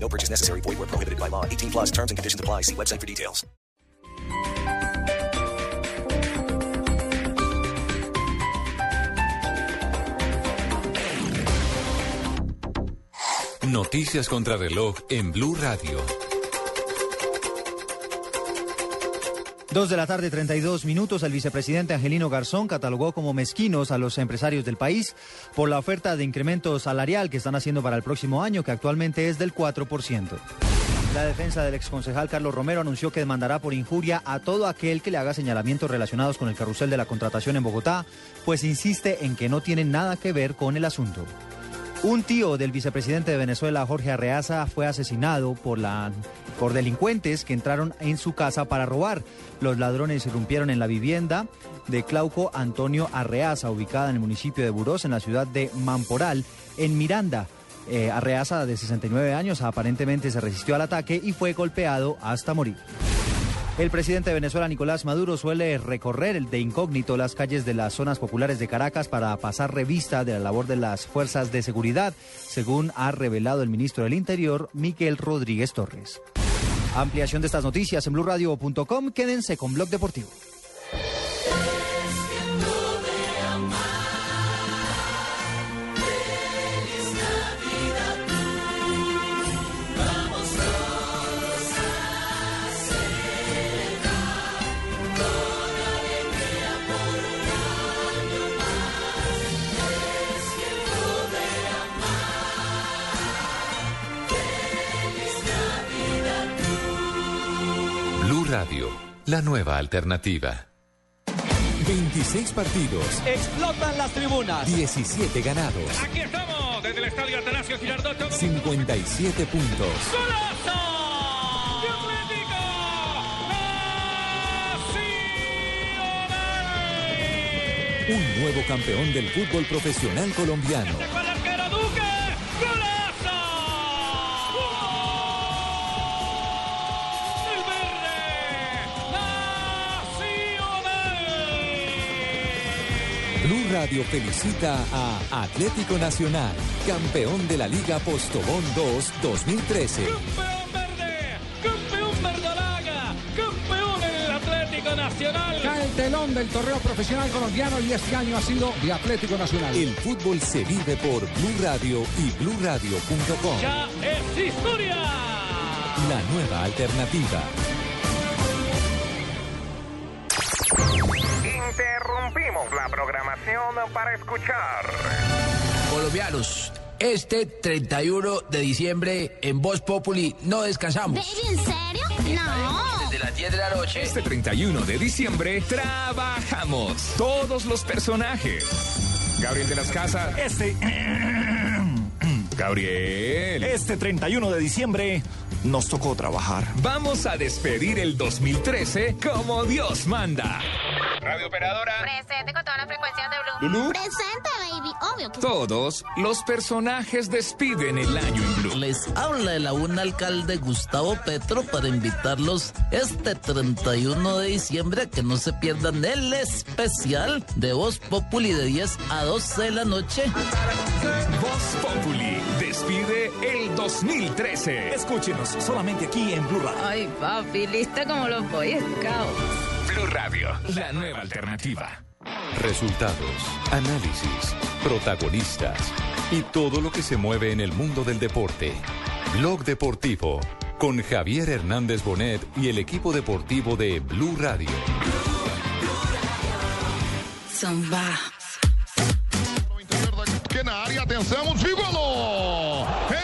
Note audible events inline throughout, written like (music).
No purchase necessary. Void where prohibited by law. 18 plus terms and conditions apply. See website for details. Noticias contra reloj en Blue Radio. Dos de la tarde, 32 minutos. El vicepresidente Angelino Garzón catalogó como mezquinos a los empresarios del país por la oferta de incremento salarial que están haciendo para el próximo año, que actualmente es del 4%. La defensa del exconcejal Carlos Romero anunció que demandará por injuria a todo aquel que le haga señalamientos relacionados con el carrusel de la contratación en Bogotá, pues insiste en que no tienen nada que ver con el asunto. Un tío del vicepresidente de Venezuela, Jorge Arreaza, fue asesinado por, la, por delincuentes que entraron en su casa para robar. Los ladrones irrumpieron en la vivienda de Clauco Antonio Arreaza, ubicada en el municipio de Burós, en la ciudad de Mamporal, en Miranda. Eh, Arreaza, de 69 años, aparentemente se resistió al ataque y fue golpeado hasta morir. El presidente de Venezuela, Nicolás Maduro, suele recorrer el de incógnito las calles de las zonas populares de Caracas para pasar revista de la labor de las fuerzas de seguridad, según ha revelado el ministro del Interior, Miguel Rodríguez Torres. Ampliación de estas noticias en blurradio.com. Quédense con Blog Deportivo. La nueva alternativa. 26 partidos, Explotan las tribunas. 17 ganados, Aquí estamos, desde el estadio Atanasio Girardot. todo- 57 puntos. ¡Golazo! ¡De Atlético! ¡Nacional! Un nuevo campeón del fútbol profesional colombiano. Blue Radio felicita a Atlético Nacional, campeón de la Liga Postobón 2 2013. ¡Campeón verde! ¡Campeón verdolaga! ¡Campeón el Atlético Nacional! Cae el telón del torneo profesional colombiano y este año ha sido de Atlético Nacional. El fútbol se vive por Blue Radio y bluradio.com. ¡Ya es historia! La nueva alternativa. Interrumpimos la programación para escuchar. Colombianos, este 31 de diciembre en Voz Populi no descansamos. ¿En serio? No. Desde las 10 de la noche. Este 31 de diciembre trabajamos todos los personajes. Gabriel de las Casas. Este, (coughs) Gabriel. este 31 de diciembre nos tocó trabajar. Vamos a despedir el 2013 como Dios manda. Radio operadora. Presente con todas las frecuencias de Blue. Lulú. Presente, baby. Obvio que Todos los personajes despiden el año en Blue. Les habla el aún alcalde Gustavo Petro para invitarlos este 31 de diciembre a que no se pierdan el especial de Voz Populi de 10 a 12 de la noche. Voz Populi despide el 2013. Escúchenos solamente aquí en Blue Radio. Ay, papi, lista como los Boy Scouts. Blue Radio, la nueva alternativa. Resultados, análisis, protagonistas y todo lo que se mueve en el mundo del deporte. Blog Deportivo con Javier Hernández Bonet y el equipo deportivo de Blue Radio. Zumba. Pequena área, atenção, Gigolo! É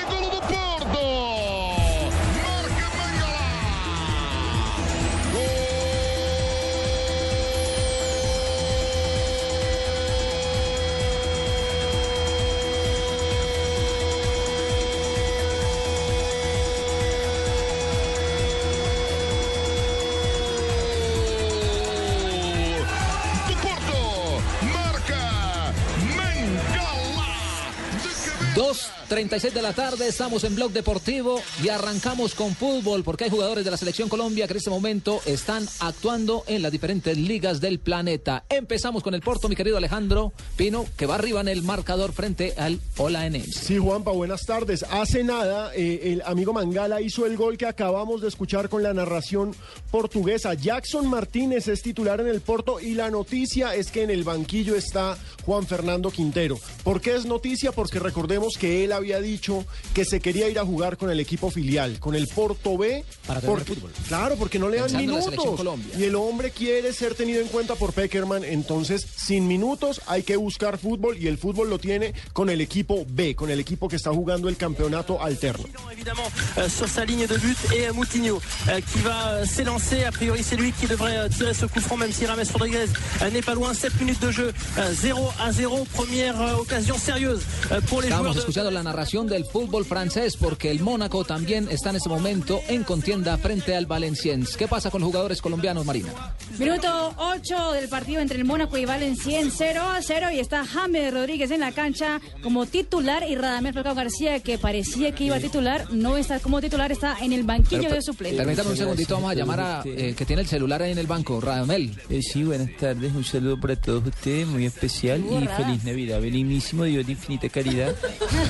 dos 2.36 de la tarde, estamos en Blog Deportivo y arrancamos con fútbol porque hay jugadores de la Selección Colombia que en este momento están actuando en las diferentes ligas del planeta. Empezamos con el Porto, mi querido Alejandro Pino, que va arriba en el marcador frente al Olaenense. Sí, Juanpa, buenas tardes. Hace nada, eh, el amigo Mangala hizo el gol que acabamos de escuchar con la narración portuguesa. Jackson Martínez es titular en el Porto y la noticia es que en el banquillo está Juan Fernando Quintero. ¿Por qué es noticia? Porque recordemos que él había dicho que se quería ir a jugar con el equipo filial, con el Porto B. Para tener porque- fútbol. Claro, porque no le dan Pensando minutos. Y el hombre quiere ser tenido en cuenta por Peckerman. Entonces, sin minutos hay que buscar fútbol y el fútbol lo tiene con el equipo B, con el equipo que está jugando el campeonato alterno. évidemment euh, sur sa ligne de but et Moutinho euh, qui va euh, s'élancer. A priori, c'est lui qui devrait tirer ce coup franc, même si Rames Rodriguez n'est pas loin. 7 minutes de jeu, euh, 0 à 0. Première occasion sérieuse pour les Estamos joueurs de. Narración del fútbol francés porque el Mónaco también está en este momento en contienda frente al Valenciennes. ¿Qué pasa con los jugadores colombianos, Marina? Minuto 8 del partido entre el Mónaco y Valenciennes 0 a 0 y está James Rodríguez en la cancha como titular y Radamel Falcao García que parecía que iba a titular, no está como titular, está en el banquillo Pero, de suplentes. Permítame un segundito, vamos a llamar a eh, que tiene el celular ahí en el banco, Radamel. Eh, sí, buenas tardes, un saludo para todos ustedes, muy especial y feliz Navidad. Benignísimo Dios de infinita caridad,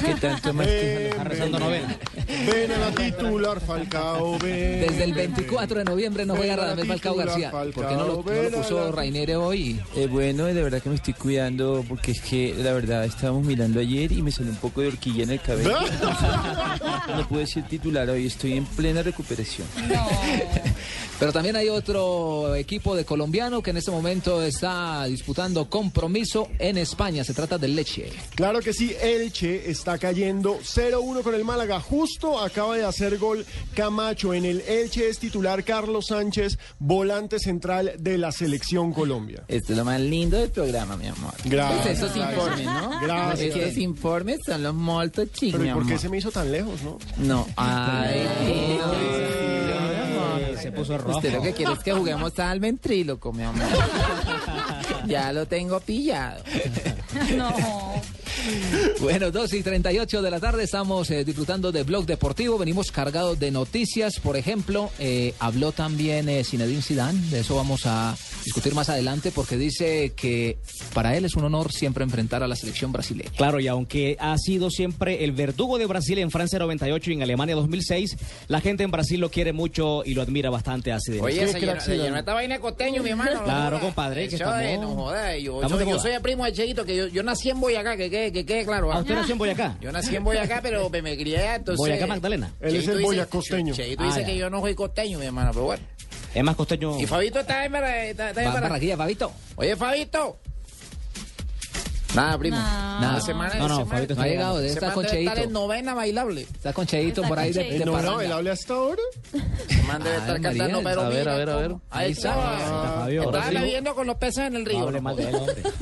que (laughs) tanto más que Ven, rezando ven, novena. Ven a la titular, Falcao, ven. Desde el 24 de noviembre no juega Radamel Falcao García. ¿Por Falcao, qué no lo, no lo puso Rainere hoy? Eh, bueno, de verdad que me estoy cuidando porque es que la verdad estábamos mirando ayer y me salió un poco de horquilla en el cabello. (laughs) No pude ser titular hoy, estoy en plena recuperación. Pero también hay otro equipo de colombiano que en este momento está disputando compromiso en España. Se trata del Leche. Claro que sí, Elche está cayendo 0-1 con el Málaga. Justo acaba de hacer gol Camacho. En el Elche es titular Carlos Sánchez, volante central de la selección Colombia. Esto es lo más lindo del programa, mi amor. Gracias, Pues esos gracias. informes, ¿no? Gracias. Esos informes son los molto chicos, Pero mi ¿y por qué se me hizo tan lejos, no? No, ay, Se puso rojo. Usted lo que quiere es que juguemos (laughs) al ventríloco, mi amor. (laughs) ya lo tengo pillado. (laughs) No. Bueno, 2 y 38 de la tarde estamos eh, disfrutando de Blog Deportivo. Venimos cargados de noticias. Por ejemplo, eh, habló también eh, Zinedine Zidane. De eso vamos a discutir más adelante porque dice que para él es un honor siempre enfrentar a la selección brasileña. Claro, y aunque ha sido siempre el verdugo de Brasil en Francia 98 y en Alemania 2006, la gente en Brasil lo quiere mucho y lo admira bastante a Zidane. Oye, se llenó, se llenó esta vaina de costeño, mi hermano. no Claro, compadre, que estamos- no yo, soy, yo moda. soy el primo de Cheito, que yo, yo nací en Boyacá, que quede que, quede claro. ¿Ah, ¿ah? usted nació en Boyacá? Yo nací en Boyacá, pero me, me crié entonces... Boyacá Magdalena. Él es el boyacosteño. Cheito Ah, dice ya. que yo no soy costeño, mi hermano, pero bueno. Es más costeño. Y Fabito está en, está, está en Barranquilla, Fabito. Oye, Fabito. Nada, primo. No. Nada, semana, No, no, semana- Fabito No ha llegado, debe estar Cheito. en novena bailable. Está con Cheito Está por ahí de, Cheito. de No, no, parranda. él habla hasta ahora. Man debe Ay, estar María, cantando, pero a ver, mira a ver, a ver. Ahí está. Estaba bebiendo con los peces en el río.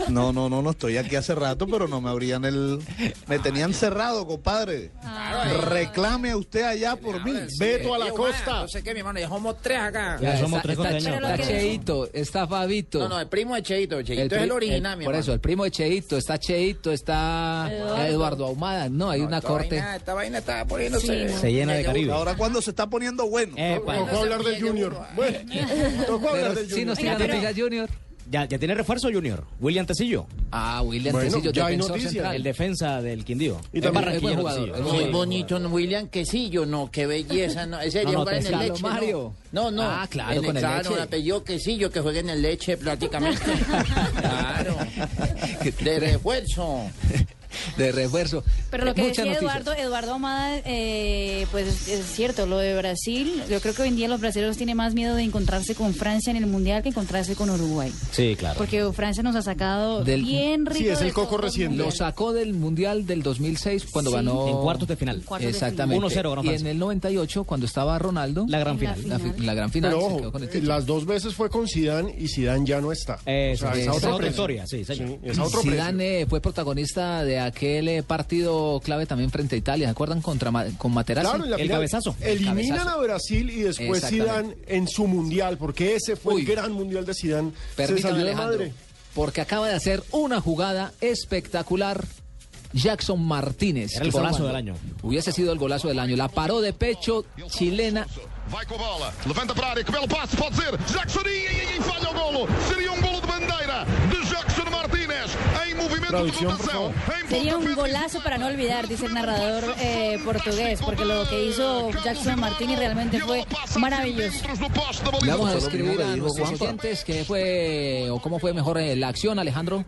No, no, no, no estoy aquí hace rato, pero no me abrían el. Me tenían cerrado, compadre. Reclame a usted allá por mí. Beto a la costa. No sé qué, mi hermano, ya somos tres acá. Ya somos está, tres está, está Cheito, está Fabito. No, no, el primo de Cheito. Cheito es el original, mi Por hermano. eso, el primo de Cheito, está Cheito, está Eduardo, Ahumada. No, hay una esta corte. Vaina, esta vaina está poniéndose. Se llena de Caribe. Ahora cuando se está poniendo bueno. Epa. Tocó hablar del Junior. Bueno, tocó hablar del sí nos Junior. tira noticias Junior. Ya, ya tiene refuerzo Junior. William Tecillo. Ah, William Bueno, Tecillo, ya hay central. El defensa del Quindío. Y también- es buen jugador, Muy jugador. bonito, ¿no? William Quesillo, no, qué belleza, no, ese No, no, en el leche, Mario. no, no, no, Ah, claro, en con el claro, Leche. apellido Quesillo que juegue en el leche prácticamente, (laughs) claro, (laughs) de refuerzo, (laughs) De refuerzo. Pero lo que Muchas decía noticias. Eduardo, Eduardo Amada, eh, pues es cierto, lo de Brasil, yo creo que hoy en día los brasileños tienen más miedo de encontrarse con Francia en el Mundial que encontrarse con Uruguay. Sí, claro. Porque Francia nos ha sacado Del- bien rico. Sí, es el coco reciente. Lo sacó del Mundial del 2006 cuando Sí. ganó... En cuartos de final. Cuartos Exactamente. 1-0 ganó Y en el 98, cuando estaba Ronaldo... La gran la final. La, gran final Pero se ojo, quedó con el título. las dos veces fue con Zidane y Zidane ya no está. Eso, O sea, esa es otra historia, sí, señor. Sí, es a otro precio. Zidane eh, fue protagonista de aquel eh, partido clave también frente a Italia, ¿se acuerdan? Contra con Materazzi. Claro, en la El final cabezazo. Eliminan Cabezazo. a Brasil y después. Zidane en su mundial, porque ese fue Uy. el gran mundial de Zidane. Se Permítame, salió de Alejandro, madre. porque acaba de hacer una jugada espectacular Jackson Martínez. Era el golazo del año. Hubiese sido el golazo del año. La paró de pecho chilena. Vai com a bola, levanta para a área, que belo passe, pode ser. Jackson e, e, e falha o golo. Seria um golo de bandeira de De rotação. Em Sería un golazo para no olvidar, dice el narrador eh, portugués, porque lo que hizo Jackson Martínez realmente fue maravilloso. Le vamos a describir a nuestros oyentes qué fue o cómo fue mejor eh, la acción, Alejandro.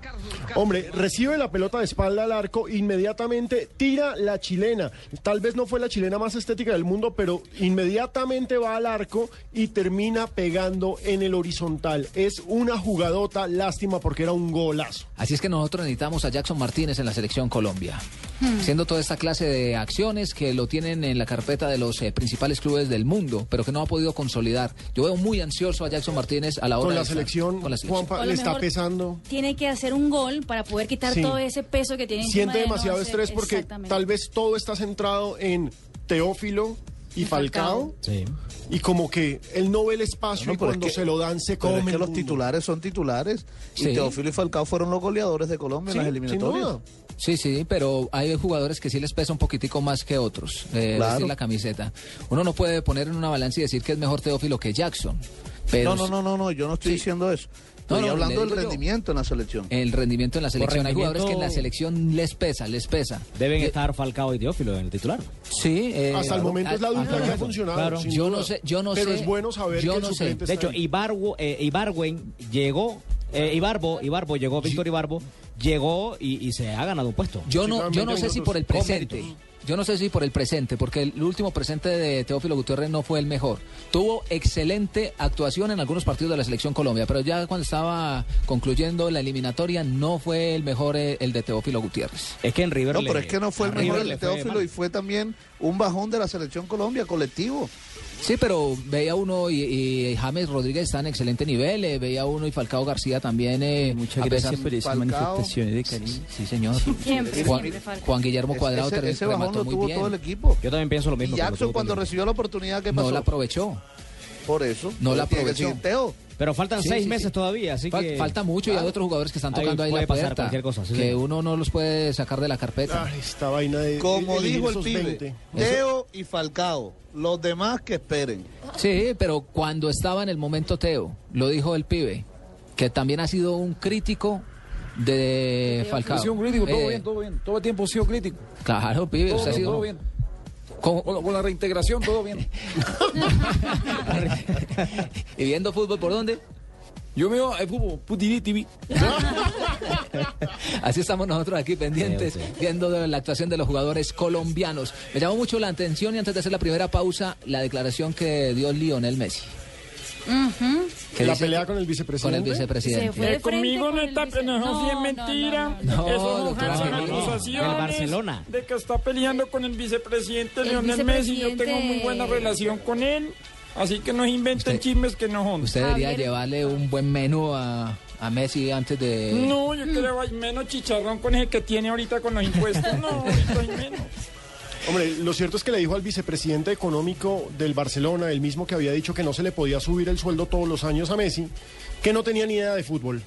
Hombre, recibe la pelota de espalda al arco, inmediatamente tira la chilena. Tal vez no fue la chilena más estética del mundo, pero inmediatamente va al arco y termina pegando en el horizontal. Es una jugadota, lástima porque era un golazo. Así es que nosotros necesitamos a Jackson Martínez en la selección Colombia. Haciendo toda esta clase de acciones que lo tienen en la carpeta de los eh, principales clubes del mundo, pero que no ha podido consolidar. Yo veo muy ansioso a Jackson Martínez a la hora Con de la estar- selección, con la selección. Juanpa, le está pesando. Tiene que hacer un gol para poder quitar Sí. todo ese peso que tiene Siente de no demasiado estrés porque tal vez todo está centrado en Teófilo y Falcao. Sí. Y como que él no ve el espacio No, y es cuando que- se lo dan se come. es que los mundo. titulares son titulares. Sí. Y Teófilo y Falcao fueron los goleadores de Colombia Sí, en las eliminatorias. Sí, sí, pero hay jugadores que sí les pesa un poquitico más que otros eh, Claro. vestir la camiseta. Uno no puede poner en una balanza y decir que es mejor Teófilo que Jackson. Pero No, no, no, no, no, yo no estoy diciendo eso. No, hablando del yo. rendimiento en la selección. el rendimiento en la selección. Hay jugadores que en la selección les pesa, les pesa. Deben Eh, estar Falcao y Teófilo en el titular. Sí, eh, Hasta el momento es la dupla que ha funcionado. claro. Yo duda. no sé, yo no Pero sé. es bueno saber yo que el no sé. suplente De hecho. Ibargo, eh, Ibargüen llegó, eh, Ibarbo, Ibarbo llegó, Víctor Ibarbo, llegó y, y se ha ganado un puesto. Yo no, yo no sé si por el presente. Yo no sé si por el presente, porque el último presente de Teófilo Gutiérrez no fue el mejor. Tuvo excelente actuación en algunos partidos de la selección Colombia, pero ya cuando estaba concluyendo la eliminatoria no fue el mejor eh, el de Teófilo Gutiérrez. Es que en River No, le- pero es que no fue el a mejor River el de Teófilo y fue también un bajón de la selección Colombia colectivo. Sí, pero veía uno y, y James Rodríguez está en excelente nivel, eh, veía uno y Falcao García también. eh, Muchas gracias por esas Falcao. manifestaciones de cariño. Sí, señor. Siempre, Juan, siempre. Juan Guillermo Cuadrado ese, ese bajón lo muy tuvo bien. todo el equipo. Yo también pienso lo Y mismo. lo Jackson cuando recibió la oportunidad que pasó. No la aprovechó. Por eso. No la aprovechó. Teo. Pero faltan Sí, seis sí, meses sí. todavía, así Fal- que... Falta mucho y hay otros jugadores que están tocando ahí, puede la pasar puerta. cualquier cosa, sí, que uno no los puede sacar de la carpeta. Ay, esta vaina de. Como dijo el pibe, 20. Teo y Falcao. Los demás que esperen. Sí, pero cuando estaba en el momento Teo, lo dijo el pibe, que también ha sido un crítico de Falcao. Ha sido un crítico, todo Eh, bien, todo bien. Todo el tiempo ha sido crítico. Claro, pibe, Todo, usted ha sido... todo bien. Con, con la reintegración, todo bien. (laughs) ¿Y viendo fútbol por dónde? Yo veo el fútbol, Putiri TV. (laughs) Así estamos nosotros aquí pendientes, Sí, sí. viendo de la actuación de los jugadores colombianos. Me llamó mucho la atención y antes de hacer la primera pausa, la declaración que dio Lionel Messi. Ujú. que La pelea que- con el Con vicepresidente. el Se vicepresidente. fue de Eh, conmigo frente no con está, el vice- no, No, es no, mentira. no, no, no. Eso Angelino. acusaciones. Del Barcelona. De que está peleando con el vicepresidente El Lionel Messi. Yo vicepresidente- tengo muy buena relación con él. Así que no inventen Usted- chismes que no son. Usted debería llevarle un buen menú a, a Messi antes de... No, yo quiero hay menos chicharrón con el que tiene ahorita con los impuestos. No, ahorita hay menos. Hombre, lo cierto es que le dijo al vicepresidente económico del Barcelona, el mismo que había dicho que no se le podía subir el sueldo todos los años a Messi, que no tenía ni idea de fútbol.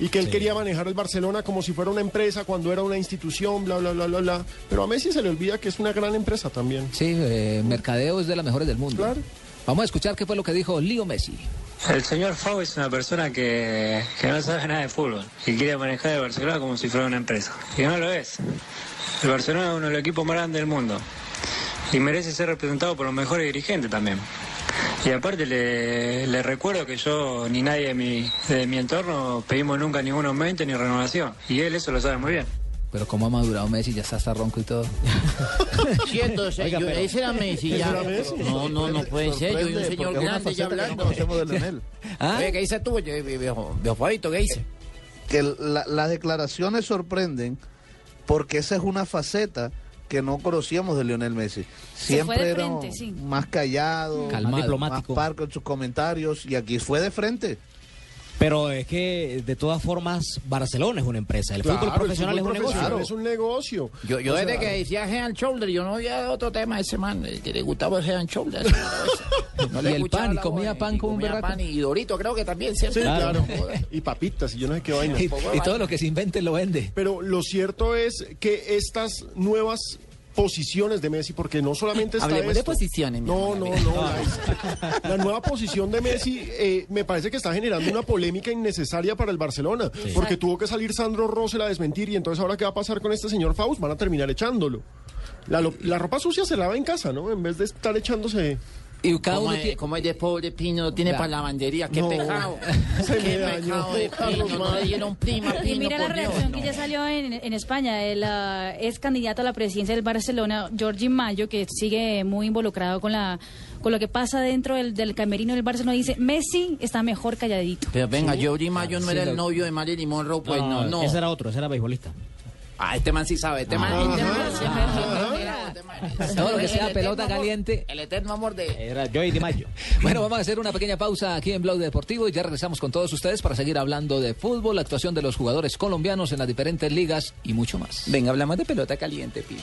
Y que él quería manejar el Barcelona como si fuera una empresa cuando era una institución, bla, bla, bla, bla, bla. Pero a Messi se le olvida que es una gran empresa también. Sí, eh, Mercadeo es de las mejores del mundo. Claro. Vamos a escuchar qué fue lo que dijo Leo Messi. El señor Fau es una persona que, que no sabe nada de fútbol y quiere manejar el Barcelona como si fuera una empresa. Y no lo es. El Barcelona es uno de los equipos más grandes del mundo y merece ser representado por los mejores dirigentes también. Y aparte le, le recuerdo que yo ni nadie de mi, de mi entorno pedimos nunca ningún aumento ni renovación. Y él eso lo sabe muy bien. Pero cómo ha madurado Messi, ya está hasta ronco y todo. Cierto, o sea, Oiga, yo- pero- ese era Messi ya. Ese era Messi. No, no, no puede ser. Yo vi un señor grande ya faceta que no hablando. de. ¿Ah? Oye, ¿qué dice tú, viejo, viejo Fabito? ¿Qué dice? que la- las declaraciones sorprenden porque esa es una faceta que no conocíamos de Lionel Messi. Siempre era sí. más callado, Calmado. más diplomático. parco en sus comentarios y aquí fue de frente. Pero es que de todas formas Barcelona es una empresa, el Claro, fútbol profesional fútbol es un profesional negocio. Es un negocio. Yo, yo O desde sea, que decía Head and Shoulder, yo no había otro tema ese man, que le gustaba el Head and Shoulder. No (laughs) Y el pan, y comía voz, pan y como un comía berraco. pan, Y Dorito creo que también, ¿cierto? Sí, claro. Y papitas, y yo no sé qué vaina. Y, (laughs) y todo lo que se invente lo vende. Pero lo cierto es que estas nuevas posiciones de Messi, porque no solamente está Hablemos de esto. posiciones, mi No, no, no. La, (laughs) la nueva posición de Messi eh, me parece que está generando una polémica innecesaria para el Barcelona, porque tuvo que salir Sandro Rosell a desmentir y entonces ahora qué va a pasar con este señor Faust, van a terminar echándolo. La, la ropa sucia se lava en casa, ¿no? En vez de estar echándose... Y cada ¿Cómo uno es, tiene- cómo es de pobre Pino? No tiene para lavandería. Qué No. pecado. Qué pecado de Pino. No le dieron prima, Y Pino, mira la Dios. reacción no. que ya salió en, en España. El ah, ex candidato a la presidencia del Barcelona, Jordi Mayo, que sigue muy involucrado con la con lo que pasa dentro del, del camerino del Barcelona, dice, Messi está mejor calladito. Pero venga, Jordi Mayo no Sí, era lo- el novio de Marilyn Monroe, pues no, no. Ese era otro, ese era beisbolista. Ah, este man sí sabe, este man, este man, Todo lo que El sea eterno pelota amor- caliente. El eterno amor de... Era Joey Di Maggio. (laughs) Bueno, vamos a hacer una pequeña pausa aquí en Blog Deportivo y ya regresamos con todos ustedes para seguir hablando de fútbol, la actuación de los jugadores colombianos en las diferentes ligas y mucho más. Venga, hablamos de pelota caliente, Pino.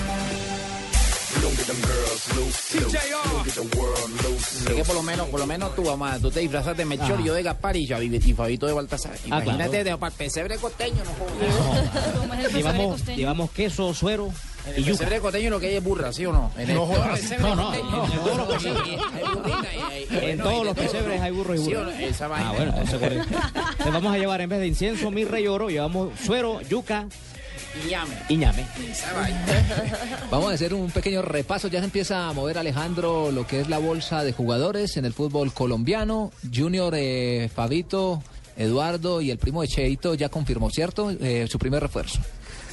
Es que por lo menos, por lo menos tú, mamá, tú te disfrazas de Melchor Ah. y yo de Gaspar y yo y Fabito de Baltasar. Ah, Imagínate, claro. de, para el pesebre costeño, no jodas. Llevamos, llevamos queso, suero En y el yuca. pesebre costeño lo que hay es burra, ¿sí o no? En el No No, no, costeño, no. en todos los pesebres hay burro y ¿Sí burro. o no? Esa vaina. Ah, bueno, entonces (laughs) vamos a llevar en vez de incienso, mirra y oro, llevamos suero, yuca Y llame. y ñame. Esa vaina. (laughs) Vamos a hacer un pequeño repaso. Ya se empieza a mover Alejandro lo que es la bolsa de jugadores en el fútbol colombiano. Junior, eh, Fabito, Eduardo y el primo de Cheito ya confirmó, ¿cierto? Eh, su primer refuerzo.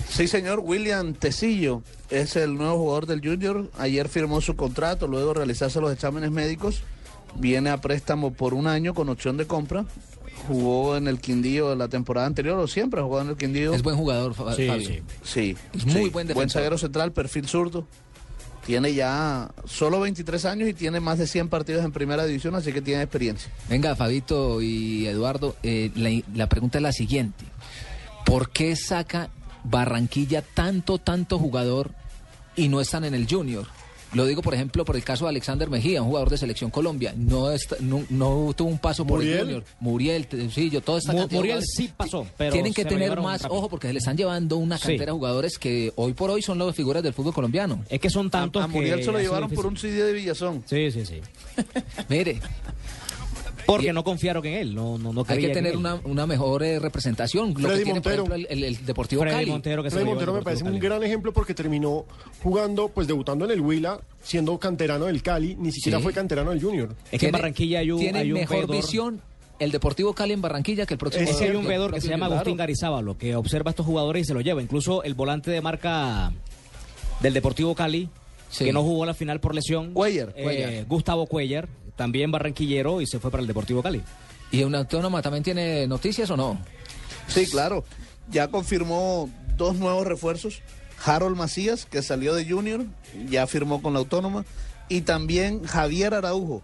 Sí, señor, William Tecillo es el nuevo jugador del Junior. Ayer firmó su contrato, luego de realizarse los exámenes médicos. Viene a préstamo por un año con opción de compra. Jugó en el Quindío la temporada anterior, o siempre ha jugado en el Quindío. Es buen jugador, Fabio. sí. Sí. Es muy sí. buen Buen defensor. zaguero central, perfil zurdo. Tiene ya solo 23 años y tiene más de 100 partidos en primera división, así que tiene experiencia. Venga, Fabito y Eduardo, eh, la, la pregunta es la siguiente. ¿Por qué saca Barranquilla tanto, tanto jugador y no están en el Junior? Lo digo, por ejemplo, por el caso de Alexander Mejía, un jugador de Selección Colombia. No, está- no, no tuvo un paso por Muriel. el Junior. Muriel, Tecillo, toda esta Mu- cantidad de Muriel sí pasó, pero Tienen que tener más rápido. ojo porque se le están llevando una Sí. cantera de jugadores que hoy por hoy son las figuras del fútbol colombiano. Es que son tantos A Muriel se lo llevaron por un CD de Villazón. Sí, sí, sí. (laughs) Mire, Porque no confiaron en él, no, no, no Hay que en tener una, una mejor eh, representación. Lo Freddy que tiene, por Montero. ejemplo, el, el- el Deportivo Freddy Cali. Montero que se Freddy lo Montero me parece un gran ejemplo porque terminó jugando, pues debutando en el Huila, siendo canterano del Cali, ni siquiera Sí. fue canterano del Junior. Es que en Barranquilla hay un, tiene hay un mejor visión el Deportivo Cali en Barranquilla que el próximo. Es que hay un veedor que se llama. Agustín Garizábalo, que observa a estos jugadores y se los lleva. Incluso el volante de marca del Deportivo Cali, Sí. que no jugó la final por lesión. Cuellar. eh, Cuellar. Gustavo Cuellar, también barranquillero y se fue para el Deportivo Cali. ¿Y una autónoma también tiene noticias o no? Sí, claro. Ya confirmó dos nuevos refuerzos. Harold Macías, que salió de Junior, ya firmó con la Autónoma. Y también Javier Araujo,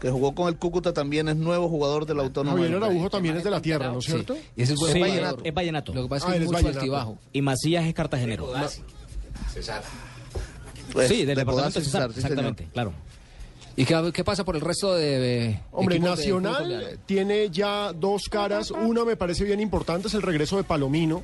que jugó con el Cúcuta, también es nuevo jugador de la Autónoma. Javier Araujo también es de la tierra, ¿no es Sí. cierto? Y ese es Sí, jugador. es vallenato. Lo que pasa Ah, es él que es mucho vallenato. altibajo. Y Macías es cartagenero. Pues, sí, del de departamento sí, señor. exactamente, claro. ¿Y qué, qué pasa por el resto de. eh, Hombre, Nacional de- tiene ya dos caras. Una me parece bien importante, es el regreso de Palomino.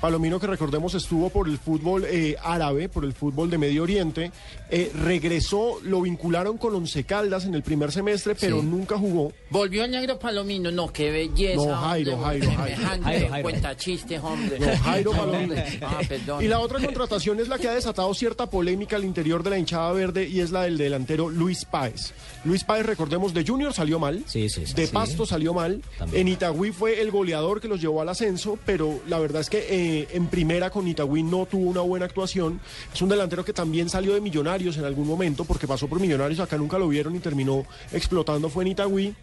Palomino, que recordemos, estuvo por el fútbol eh, árabe, por el fútbol de Medio Oriente. Eh, regresó, lo vincularon con Once Caldas en el primer semestre, pero Sí. nunca jugó. Volvió el negro Palomino, no, qué belleza. No, Jairo, hombre, Jairo, (laughs) Jairo. semejante Jairo, Jairo. Cuenta chistes, hombre. No, Jairo Palomino. (laughs) Ah, perdón. Y la otra contratación es la que ha desatado cierta polémica al interior de la hinchada verde y es la del delantero Luis Páez. Luis Páez, recordemos, de Junior salió mal, Sí, sí, sí. de Sí. Pasto salió mal, También. en Itagüí fue el goleador que los llevó al ascenso, pero la verdad es que eh, en primera con Itagüí no tuvo una buena actuación. Es un delantero que también salió de Millonarios en algún momento, porque pasó por Millonarios, acá nunca lo vieron y terminó explotando, fue en Itagüí.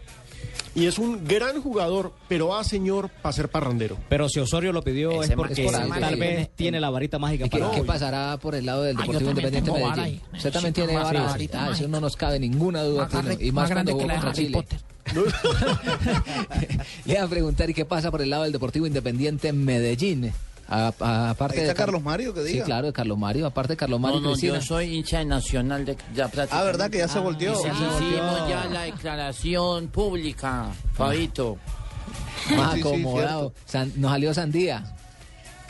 Y es un gran jugador, pero a señor para ser parrandero. Pero si Osorio lo pidió Ese es porque por tal vez tiene la varita mágica ¿Y qué, para qué hoy. pasará por el lado del Ah, Deportivo Independiente Medellín? Usted también tiene vara. varita, Ah, eso no nos cabe ninguna duda. Más y más, más grande que la de contra Harry Chile. (laughs) Le iba a preguntar, ¿y qué pasa por el lado del Deportivo Independiente Medellín? A- a- aparte Ahí está de Car- Carlos Mario, que Sí, diga. claro, de Carlos Mario. Aparte de Carlos Mario No, no, yo soy hincha de nacional de ya Ah, ¿verdad? Que ya se volteó. Sí, Ya se hicimos ya la declaración pública, Fabito. Más Sí, sí, acomodado. San- nos salió sandía.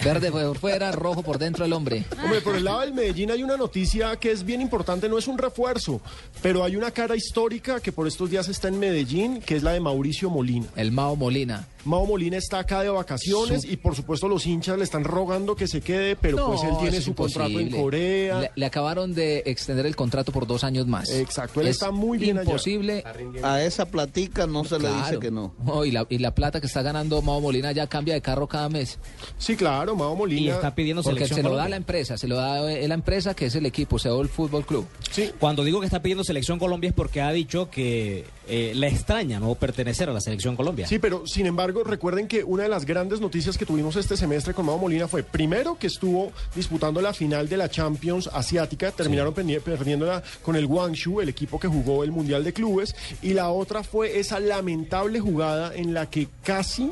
Verde por fuera, rojo por dentro el hombre. Hombre, por el lado del Medellín hay una noticia que es bien importante, no es un refuerzo, pero hay una cara histórica que por estos días está en Medellín, que es la de Mauricio Molina. El Mao Molina. Mao Molina está acá de vacaciones Su- y por supuesto los hinchas le están rogando que se quede, pero pues él tiene su contrato en. Corea. Le, le acabaron de extender el contrato por dos años más. Exacto, él Es está muy bien allá. imposible. A esa platica no se le dice que no. Oh, y, la, y la plata que está ganando Mao Molina ya cambia de carro cada mes. Sí, claro, Mao Y Molina. está pidiendo Porque selección se lo da la empresa, se lo da eh, la empresa que es el equipo, Seúl Fútbol Club. Sí, Cuando digo que está pidiendo selección Colombia es porque ha dicho que eh, le extraña no pertenecer a la selección Colombia. Sí, pero sin embargo, recuerden que una de las grandes noticias que tuvimos este semestre con Mao Molina fue, primero, que estuvo disputando la final de la Champions Asiática, terminaron perdi- perdiéndola con el Guangzhou, el equipo que jugó el Mundial de Clubes, y la otra fue esa lamentable jugada en la que casi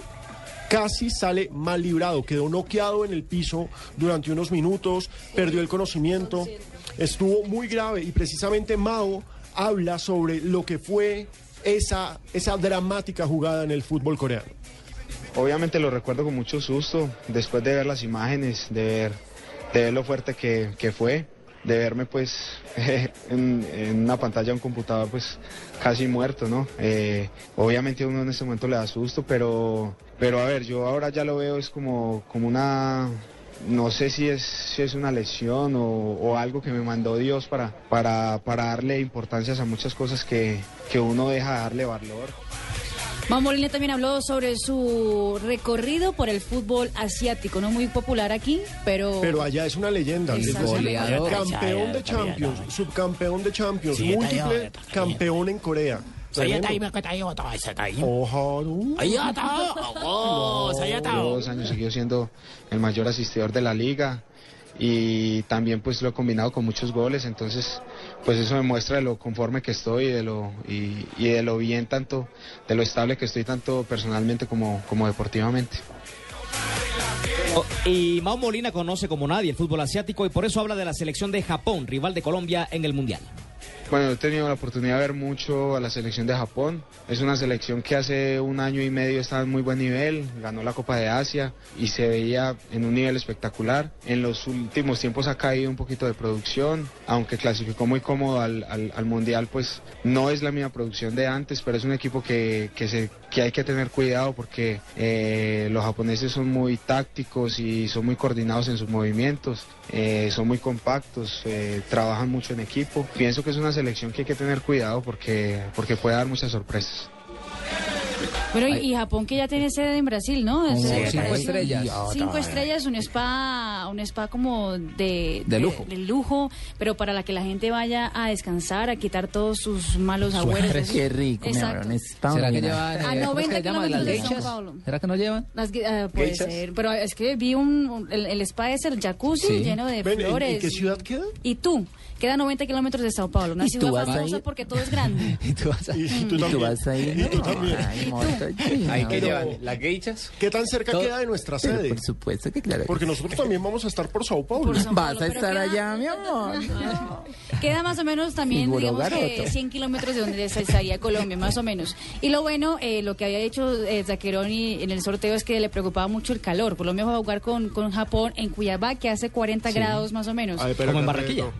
casi sale mal librado, quedó noqueado en el piso durante unos minutos, perdió el conocimiento, estuvo muy grave. Y precisamente Mao habla sobre lo que fue esa, esa dramática jugada en el fútbol coreano. Obviamente lo recuerdo con mucho susto, después de ver las imágenes, de ver, de ver lo fuerte que, que fue, de verme pues (laughs) en, una pantalla de un computador pues casi muerto, ¿no? Eh, obviamente uno en ese momento le da susto, pero, pero a ver, yo ahora ya lo veo es como, como una, no sé si es, si es una lesión o, o algo que me mandó Dios para, para, para darle importancia a muchas cosas que, que uno deja de darle valor. Molina también habló sobre su recorrido por el fútbol asiático, no muy popular aquí, pero... Pero allá es una leyenda. Es goleador. Campeón de Champions, subcampeón de Champions, múltiple campeón en Corea. Dos años seguido siendo el mayor asistidor de la liga. Y también pues lo he combinado con muchos goles, entonces pues eso me muestra de lo conforme que estoy y de lo, y, y de lo bien tanto, de lo estable que estoy tanto personalmente como, como deportivamente. Oh, Y Mao Molina conoce como nadie el fútbol asiático y por eso habla de la selección de Japón, rival de Colombia en el Mundial. Bueno, he tenido la oportunidad de ver mucho a la selección de Japón. Es una selección que hace un año y medio estaba en muy buen nivel, ganó la Copa de Asia y se veía en un nivel espectacular. En los últimos tiempos ha caído un poquito de producción, aunque clasificó muy cómodo al, al- al Mundial, pues no es la misma producción de antes, pero es un equipo que, que, se, que hay que tener cuidado porque eh, los japoneses son muy tácticos y son muy coordinados en sus movimientos, eh, son muy compactos, eh, trabajan mucho en equipo. Pienso que es una selección que hay que tener cuidado porque, porque puede dar muchas sorpresas. Bueno, y, y Japón que ya tiene sede en Brasil, ¿no? Sí, Sede- cinco estrellas. Cinco estrellas, un spa, un spa como de, De lujo. de lujo, pero para la que la gente vaya a descansar, a quitar todos sus malos agüeros. Qué rico, mi Exacto. Está ¿Será que llevan, A eh, ¿cómo es 90 que se llama? las kilómetros de geishas? Paulo. ¿Será que no llevan? Las ah, puede ¿Geishas? ser, pero es que vi un, un- el, el spa es el jacuzzi Sí. lleno de Ven, ¿en- en flores. qué ciudad queda? Y tú, queda a 90 kilómetros de Sao Paulo, una ¿Y ciudad tú vas famosa ahí? porque todo es grande. (laughs) Y tú vas a... Y, y tú ¿Y tú también. vas a ir? Y tú No, también. ay, amor, estoy chino. ¿Ahí qué Pero- llevan? ¿Las geishas? ¿Qué tan cerca Todo- queda de nuestra sede? por supuesto que claro. Porque nosotros también vamos a estar por Sao Paulo. Por Sao Vas Paulo, a pero estar queda- allá, mi amor. Queda más o menos también, digamos que garoto. 100 kilómetros de donde se estaría Colombia, más o menos. Y lo bueno, eh, lo que había hecho eh, Zaccheroni en el sorteo es que le preocupaba mucho el calor. Colombia va a jugar con, con Japón en Cuiabá, que hace 40 grados más o menos. Ay, pero Como en Barranquilla. reto.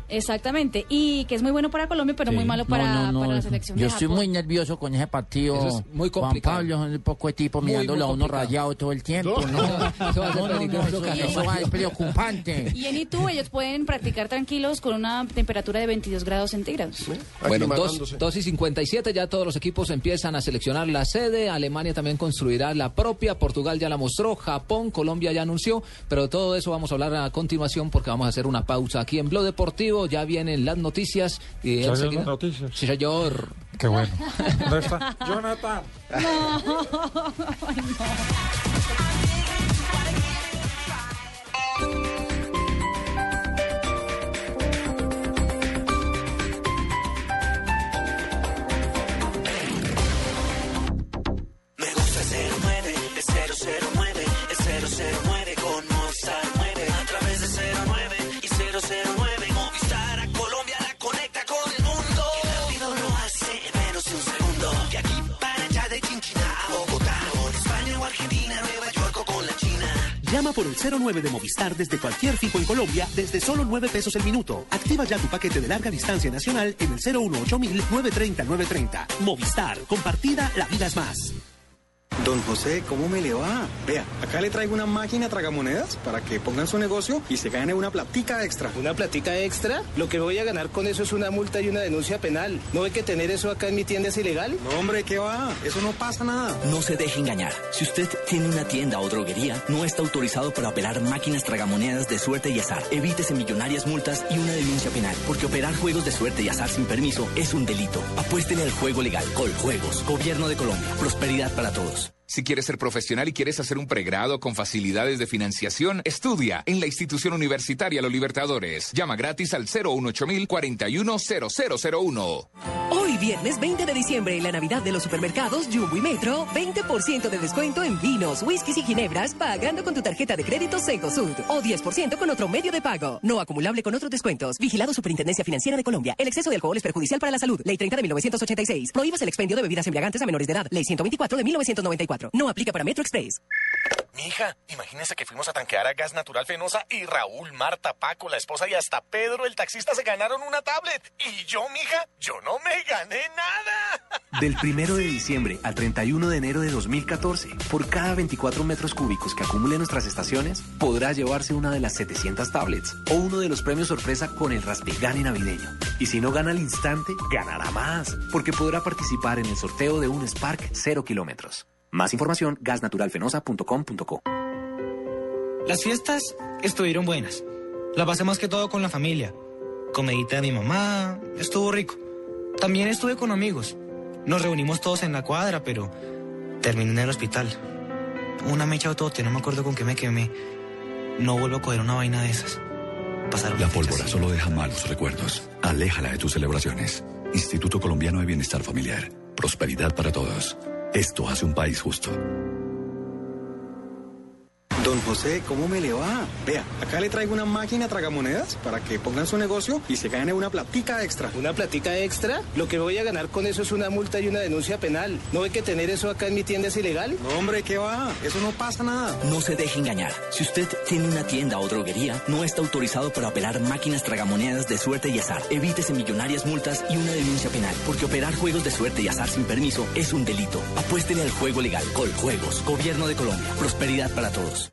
Exactamente. Y que es muy bueno para Colombia, pero muy malo para, no, no, para la selección Yo de estoy Japón. muy nervioso con ese partido. Eso es muy Juan complicado. Pablo, es un poco de tipo Muy, mirándolo muy a uno rayado todo el tiempo. (laughs) Eso va a ser No, no, no, peligroso, eso, va- es preocupante. (laughs) Y en Itu ellos pueden practicar tranquilos con una temperatura de 22 grados centígrados. Bueno, Aclimatándose. 2, 2 y 57, ya todos los equipos empiezan a seleccionar la sede. Alemania también construirá la propia. Portugal ya la mostró. Japón, Colombia ya anunció. Pero todo eso vamos a hablar a continuación porque vamos a hacer una pausa aquí en Blog Deportivo. Ya vienen las noticias. Y ¿Ya enseguida- vienen las noticias? Sí, señor. Qué bueno. ¿Dónde está? Jonathan. Me gusta el 09, el 009, el Llama por el 09 de Movistar desde cualquier fijo en Colombia desde solo 9 pesos el minuto. Activa ya tu paquete de larga distancia nacional en el 018 930 930. Movistar, compartida, la vida es más. Don José, ¿cómo me le va? Vea, acá le traigo una máquina tragamonedas para que pongan su negocio y se gane una platica extra. ¿Una platica extra? Lo que voy a ganar con eso es una multa y una denuncia penal. ¿No ve que tener eso acá en mi tienda es ilegal? No, hombre, ¿qué va? Eso no pasa nada. No se deje engañar. Si usted tiene una tienda o droguería, no está autorizado para operar máquinas tragamonedas de suerte y azar. Evítese millonarias multas y una denuncia penal, porque operar juegos de suerte y azar sin permiso es un delito. Apuéstele al juego legal. Coljuegos. Gobierno de Colombia. Prosperidad para todos. Si quieres ser profesional y quieres hacer un pregrado con facilidades de financiación, estudia en la institución universitaria Los Libertadores. Llama gratis al 018 410001. Hoy viernes 20 de diciembre en la Navidad de los supermercados Jumbo y Metro, 20% de descuento en vinos, whiskies y ginebras pagando con tu tarjeta de crédito Sud o 10% con otro medio de pago. No acumulable con otros descuentos. Vigilado Superintendencia Financiera de Colombia. El exceso de alcohol es perjudicial para la salud. Ley 30 de 1986. Prohíbas el expendio de bebidas embriagantes a menores de edad. Ley 124 de 1994. No aplica para Metro Express. Mija, imagínese que fuimos a tanquear a Gas Natural Fenosa y Raúl, Marta, Paco, la esposa y hasta Pedro, el taxista, se ganaron una tablet. Y yo, mija, yo no me gané nada. Del 1 de diciembre al 31 de enero de 2014, por cada 24 metros cúbicos que acumule nuestras estaciones, podrá llevarse una de las 700 tablets o uno de los premios sorpresa con el Raspigani navideño. Y si no gana al instante, ganará más, porque podrá participar en el sorteo de un Spark 0 kilómetros. Más información, gasnaturalfenosa.com.co. Las fiestas estuvieron buenas. La pasé más que todo con la familia. Comedita de mi mamá, estuvo rico. También estuve con amigos. Nos reunimos todos en la cuadra, pero terminé en el hospital. Una mecha autote, no me acuerdo con qué me quemé. No vuelvo a coger una vaina de esas. Pasaron La pólvora solo deja malos recuerdos. Aléjala de tus celebraciones. Instituto Colombiano de Bienestar Familiar. Prosperidad para todos. Esto hace un país justo. Don José, ¿cómo me le va? Vea, acá le traigo una máquina tragamonedas para que pongan su negocio y se gane una platica extra. ¿Una platica extra? Lo que voy a ganar con eso es una multa y una denuncia penal. ¿No ve que tener eso acá en mi tienda es ilegal? No, hombre, ¿qué va? Eso no pasa nada. No se deje engañar. Si usted tiene una tienda o droguería, no está autorizado para operar máquinas tragamonedas de suerte y azar. Evítese millonarias multas y una denuncia penal, porque operar juegos de suerte y azar sin permiso es un delito. Apuéstele al juego legal. Coljuegos. Gobierno de Colombia. Prosperidad para todos.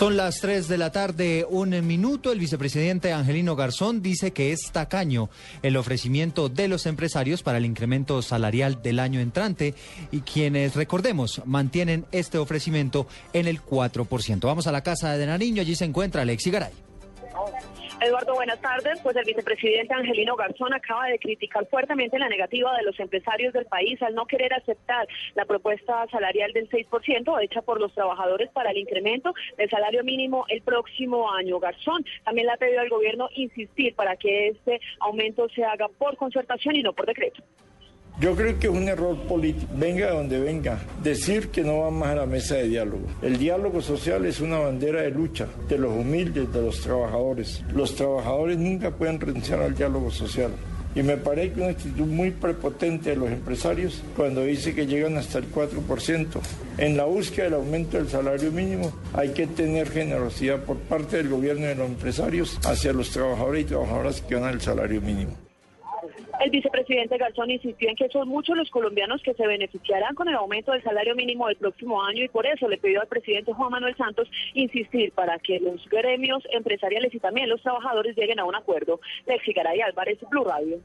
Son las 3 de la tarde, un minuto. El vicepresidente Angelino Garzón dice que es tacaño el ofrecimiento de los empresarios para el incremento salarial del año entrante y quienes, recordemos, mantienen este ofrecimiento en el 4%. Vamos a la casa de Nariño, allí se encuentra Alexi Garay. Eduardo, buenas tardes. Pues el vicepresidente Angelino Garzón acaba de criticar fuertemente la negativa de los empresarios del país al no querer aceptar la propuesta salarial del 6% hecha por los trabajadores para el incremento del salario mínimo el próximo año. Garzón también le ha pedido al gobierno insistir para que este aumento se haga por concertación y no por decreto. Yo creo que es un error político, venga de donde venga, decir que no vamos a la mesa de diálogo. El diálogo social es una bandera de lucha de los humildes, de los trabajadores. Los trabajadores nunca pueden renunciar al diálogo social. Y me parece que una actitud muy prepotente de los empresarios cuando dice que llegan hasta el 4%. En la búsqueda del aumento del salario mínimo hay que tener generosidad por parte del gobierno y de los empresarios hacia los trabajadores y trabajadoras que ganan el salario mínimo. El vicepresidente Garzón insistió en que son muchos los colombianos que se beneficiarán con el aumento del salario mínimo del próximo año y por eso le pidió al presidente Juan Manuel Santos insistir para que los gremios empresariales y también los trabajadores lleguen a un acuerdo. Lexi Garay Álvarez, Blue Radio.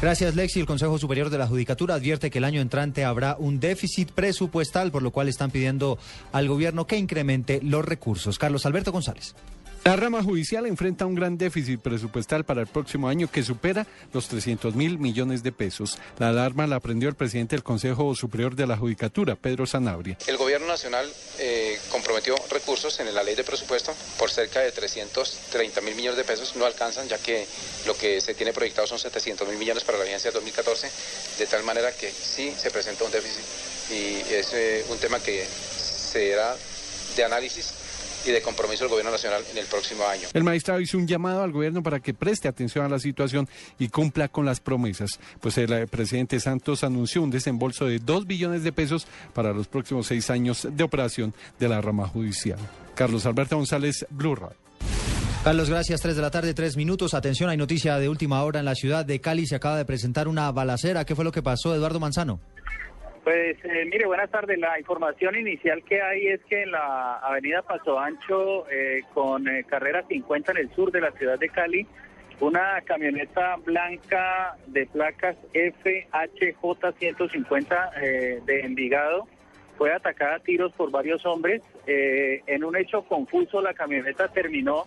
Gracias, Lexi. El Consejo Superior de la Judicatura advierte que el año entrante habrá un déficit presupuestal, por lo cual están pidiendo al gobierno que incremente los recursos. Carlos Alberto González. La rama judicial enfrenta un gran déficit presupuestal para el próximo año que supera los 300 mil millones de pesos. La alarma la prendió el presidente del Consejo Superior de la Judicatura, Pedro Sanabria. El gobierno nacional eh, comprometió recursos en la ley de presupuesto por cerca de 330 mil millones de pesos. No alcanzan ya que lo que se tiene proyectado son 700 mil millones para la vigencia 2014, de tal manera que sí se presenta un déficit y es eh, un tema que será de análisis y de compromiso del Gobierno Nacional en el próximo año. El magistrado hizo un llamado al gobierno para que preste atención a la situación y cumpla con las promesas, pues el eh, presidente Santos anunció un desembolso de 2 billones de pesos para los próximos seis años de operación de la rama judicial. Carlos Alberto González, Blue Radio. Carlos, gracias. Tres de la tarde, tres minutos. Atención, hay noticia de última hora en la ciudad de Cali. Se acaba de presentar una balacera. ¿Qué fue lo que pasó, Eduardo Manzano? Pues eh, mire, buenas tardes. La información inicial que hay es que en la avenida Paso Ancho, eh, con eh, carrera 50 en el sur de la ciudad de Cali, una camioneta blanca de placas FHJ150 de Envigado fue atacada a tiros por varios hombres. en un hecho confuso, la camioneta terminó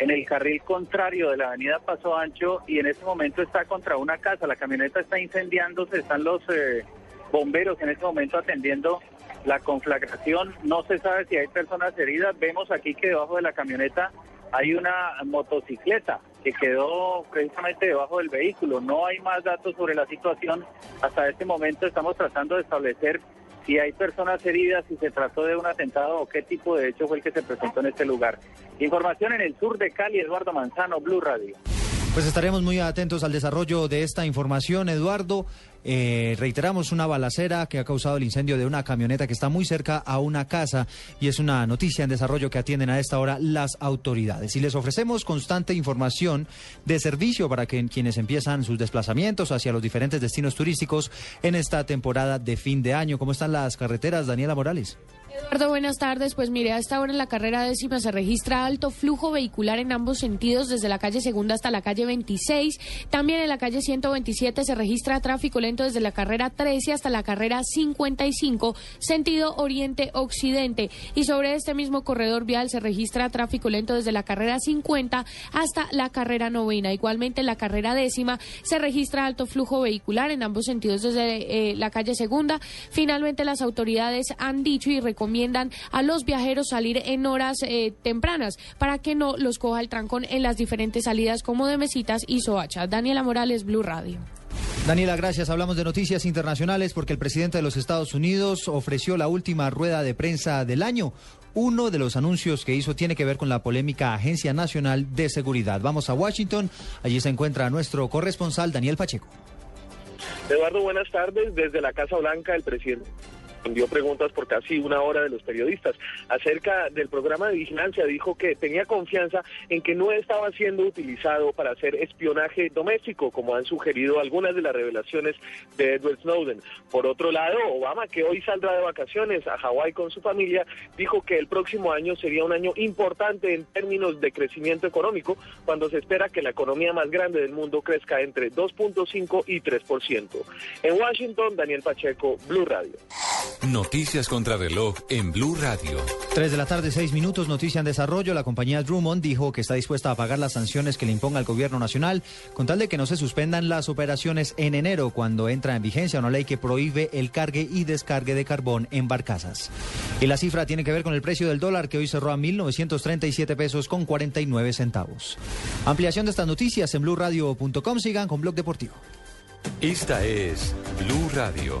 en el carril contrario de la avenida Paso Ancho y en este momento está contra una casa. La camioneta está incendiándose, están los bomberos en este momento atendiendo la conflagración. No se sabe si hay personas heridas. Vemos aquí que debajo de la camioneta hay una motocicleta que quedó precisamente debajo del vehículo. No hay más datos sobre la situación. Hasta este momento estamos tratando de establecer si hay personas heridas, si se trató de un atentado o qué tipo de hecho fue el que se presentó en este lugar. Información en el sur de Cali, Eduardo Manzano, Blue Radio. Pues estaremos muy atentos al desarrollo de esta información, Eduardo. Eh, reiteramos una balacera que ha causado el incendio de una camioneta que está muy cerca a una casa y es una noticia en desarrollo que atienden a esta hora las autoridades. Y les ofrecemos constante información de servicio para que quienes empiezan sus desplazamientos hacia los diferentes destinos turísticos en esta temporada de fin de año. ¿Cómo están las carreteras, Daniela Morales? Eduardo, buenas tardes. Pues mire, a esta hora en la carrera décima se registra alto flujo vehicular en ambos sentidos, desde la calle segunda hasta la calle 26. También en la calle 127 se registra tráfico lento desde la carrera 13 hasta la carrera 55, sentido oriente-occidente. Y sobre este mismo corredor vial se registra tráfico lento desde la carrera 50 hasta la carrera novena. Igualmente en la carrera décima se registra alto flujo vehicular en ambos sentidos desde eh, la calle segunda. Finalmente las autoridades han dicho y recomiendan a los viajeros salir en horas eh, tempranas para que no los coja el trancón en las diferentes salidas como de Mesitas y Soacha. Daniela Morales, Blue Radio. Daniela, gracias. Hablamos de noticias internacionales porque el presidente de los Estados Unidos ofreció la última rueda de prensa del año. Uno de los anuncios que hizo tiene que ver con la polémica Agencia Nacional de Seguridad. Vamos a Washington. Allí se encuentra nuestro corresponsal Daniel Pacheco. Eduardo, buenas tardes. Desde la Casa Blanca, el presidente respondió preguntas por casi una hora de los periodistas. Acerca del programa de vigilancia dijo que tenía confianza en que no estaba siendo utilizado para hacer espionaje doméstico, como han sugerido algunas de las revelaciones de Edward Snowden. Por otro lado, Obama, que hoy saldrá de vacaciones a Hawái con su familia, dijo que el próximo año sería un año importante en términos de crecimiento económico, cuando se espera que la economía más grande del mundo crezca entre 2.5 y 3%. En Washington, Daniel Pacheco, Blue Radio. Noticias contra reloj en Blue Radio. 3 de la tarde, 6 minutos, noticia en desarrollo. La compañía Drummond dijo que está dispuesta a pagar las sanciones que le imponga el gobierno nacional con tal de que no se suspendan las operaciones en enero cuando entra en vigencia una ley que prohíbe el cargue y descargue de carbón en barcazas. Y la cifra tiene que ver con el precio del dólar que hoy cerró a 1.937 pesos con 49 centavos. Ampliación de estas noticias en blueradio.com. Sigan con Blog Deportivo. Esta es Blue Radio.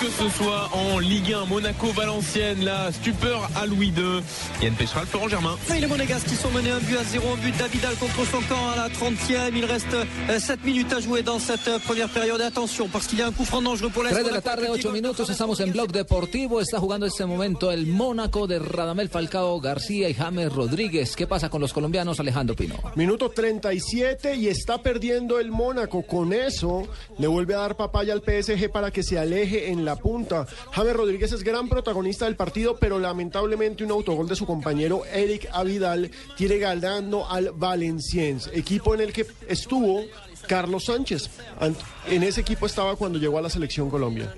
Que ce soit en Ligue 1, Monaco, Valenciennes, la stupeur à Louis II. Yann Pessoal, Florent Germain. Et les Monégasques qui sont menés un but à zéro, un but d'Avidal contre son camp à la 30e. Il reste 7 minutes à jouer dans cette euh, première période. Attention, parce qu'il y a un coup franc dangereux pour 3 l'Est. de la tarde, 8 minutos, estamos en Blog Deportivo. Está jugando en este momento el Mónaco de Radamel Falcao García y James Rodríguez. ¿Qué pasa con los colombianos, Alejandro Pino? Minuto 37 y está perdiendo el Mónaco. Con eso le vuelve a dar papaya al PSG para que se aleje en la punta. James Rodríguez es gran protagonista del partido, pero lamentablemente un autogol de su compañero Eric Avidal tiene ganando al Valenciennes, equipo en el que estuvo Carlos Sánchez. En ese equipo estaba cuando llegó a la selección Colombia.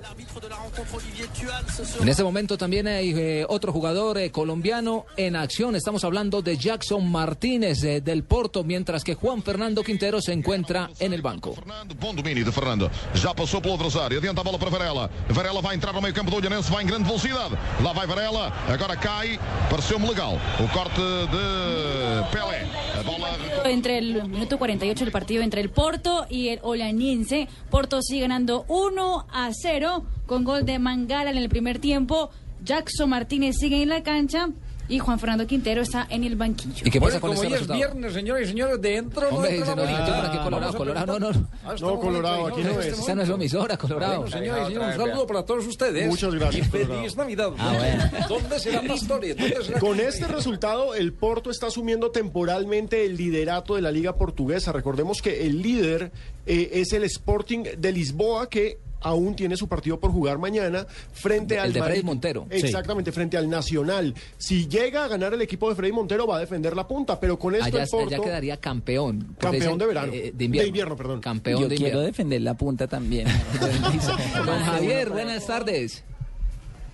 En este momento también hay eh, otro jugador eh, colombiano en acción. Estamos hablando de Jackson Martínez eh, del Porto, mientras que Juan Fernando Quintero se encuentra en el banco. Bom domínio de Fernando. Já passou pelo adversário. Adianta a bola para Varela. Varela vai entrar no meio campo do Olhanense. Vai em grande velocidade. Lá vai Varela. Agora cai. Pareceu-me legal. O corte de Pelé. A bola Entre el minuto 48 del partido entre el Porto y el Olaniense, Porto sigue ganando 1 a 0 con gol de Mangala en el primer tiempo. Jackson Martínez sigue en la cancha y Juan Fernando Quintero está en el banquillo. ¿Y qué pasa Bueno, con como este hoy es resultado? viernes, señores y señores, dentro Hombre, no no, para qué Colorado, Colorado, no, no. Ah, está No, Colorado, aquí no en es. este Esa no es la emisora, Colorado. Bueno, señores y señores, un saludo para todos ustedes. Muchas gracias, Y feliz. Navidad. Ah, bueno. ¿Dónde será Pastore? ¿Dónde será? Con este resultado, el Porto está asumiendo temporalmente el liderato de la Liga Portuguesa. Recordemos que el líder eh, es el Sporting de Lisboa, que aún tiene su partido por jugar mañana frente El al de Freddy Madrid. Montero. Exactamente, frente al Nacional. Si llega a ganar el equipo de Freddy Montero, va a defender la punta, pero con esto Allá, el Porto... allá quedaría campeón. Campeón de verano. eh, de invierno. De invierno, perdón. Campeón Yo de quiero invierno. defender la punta también. (laughs) Don Javier, buenas tardes.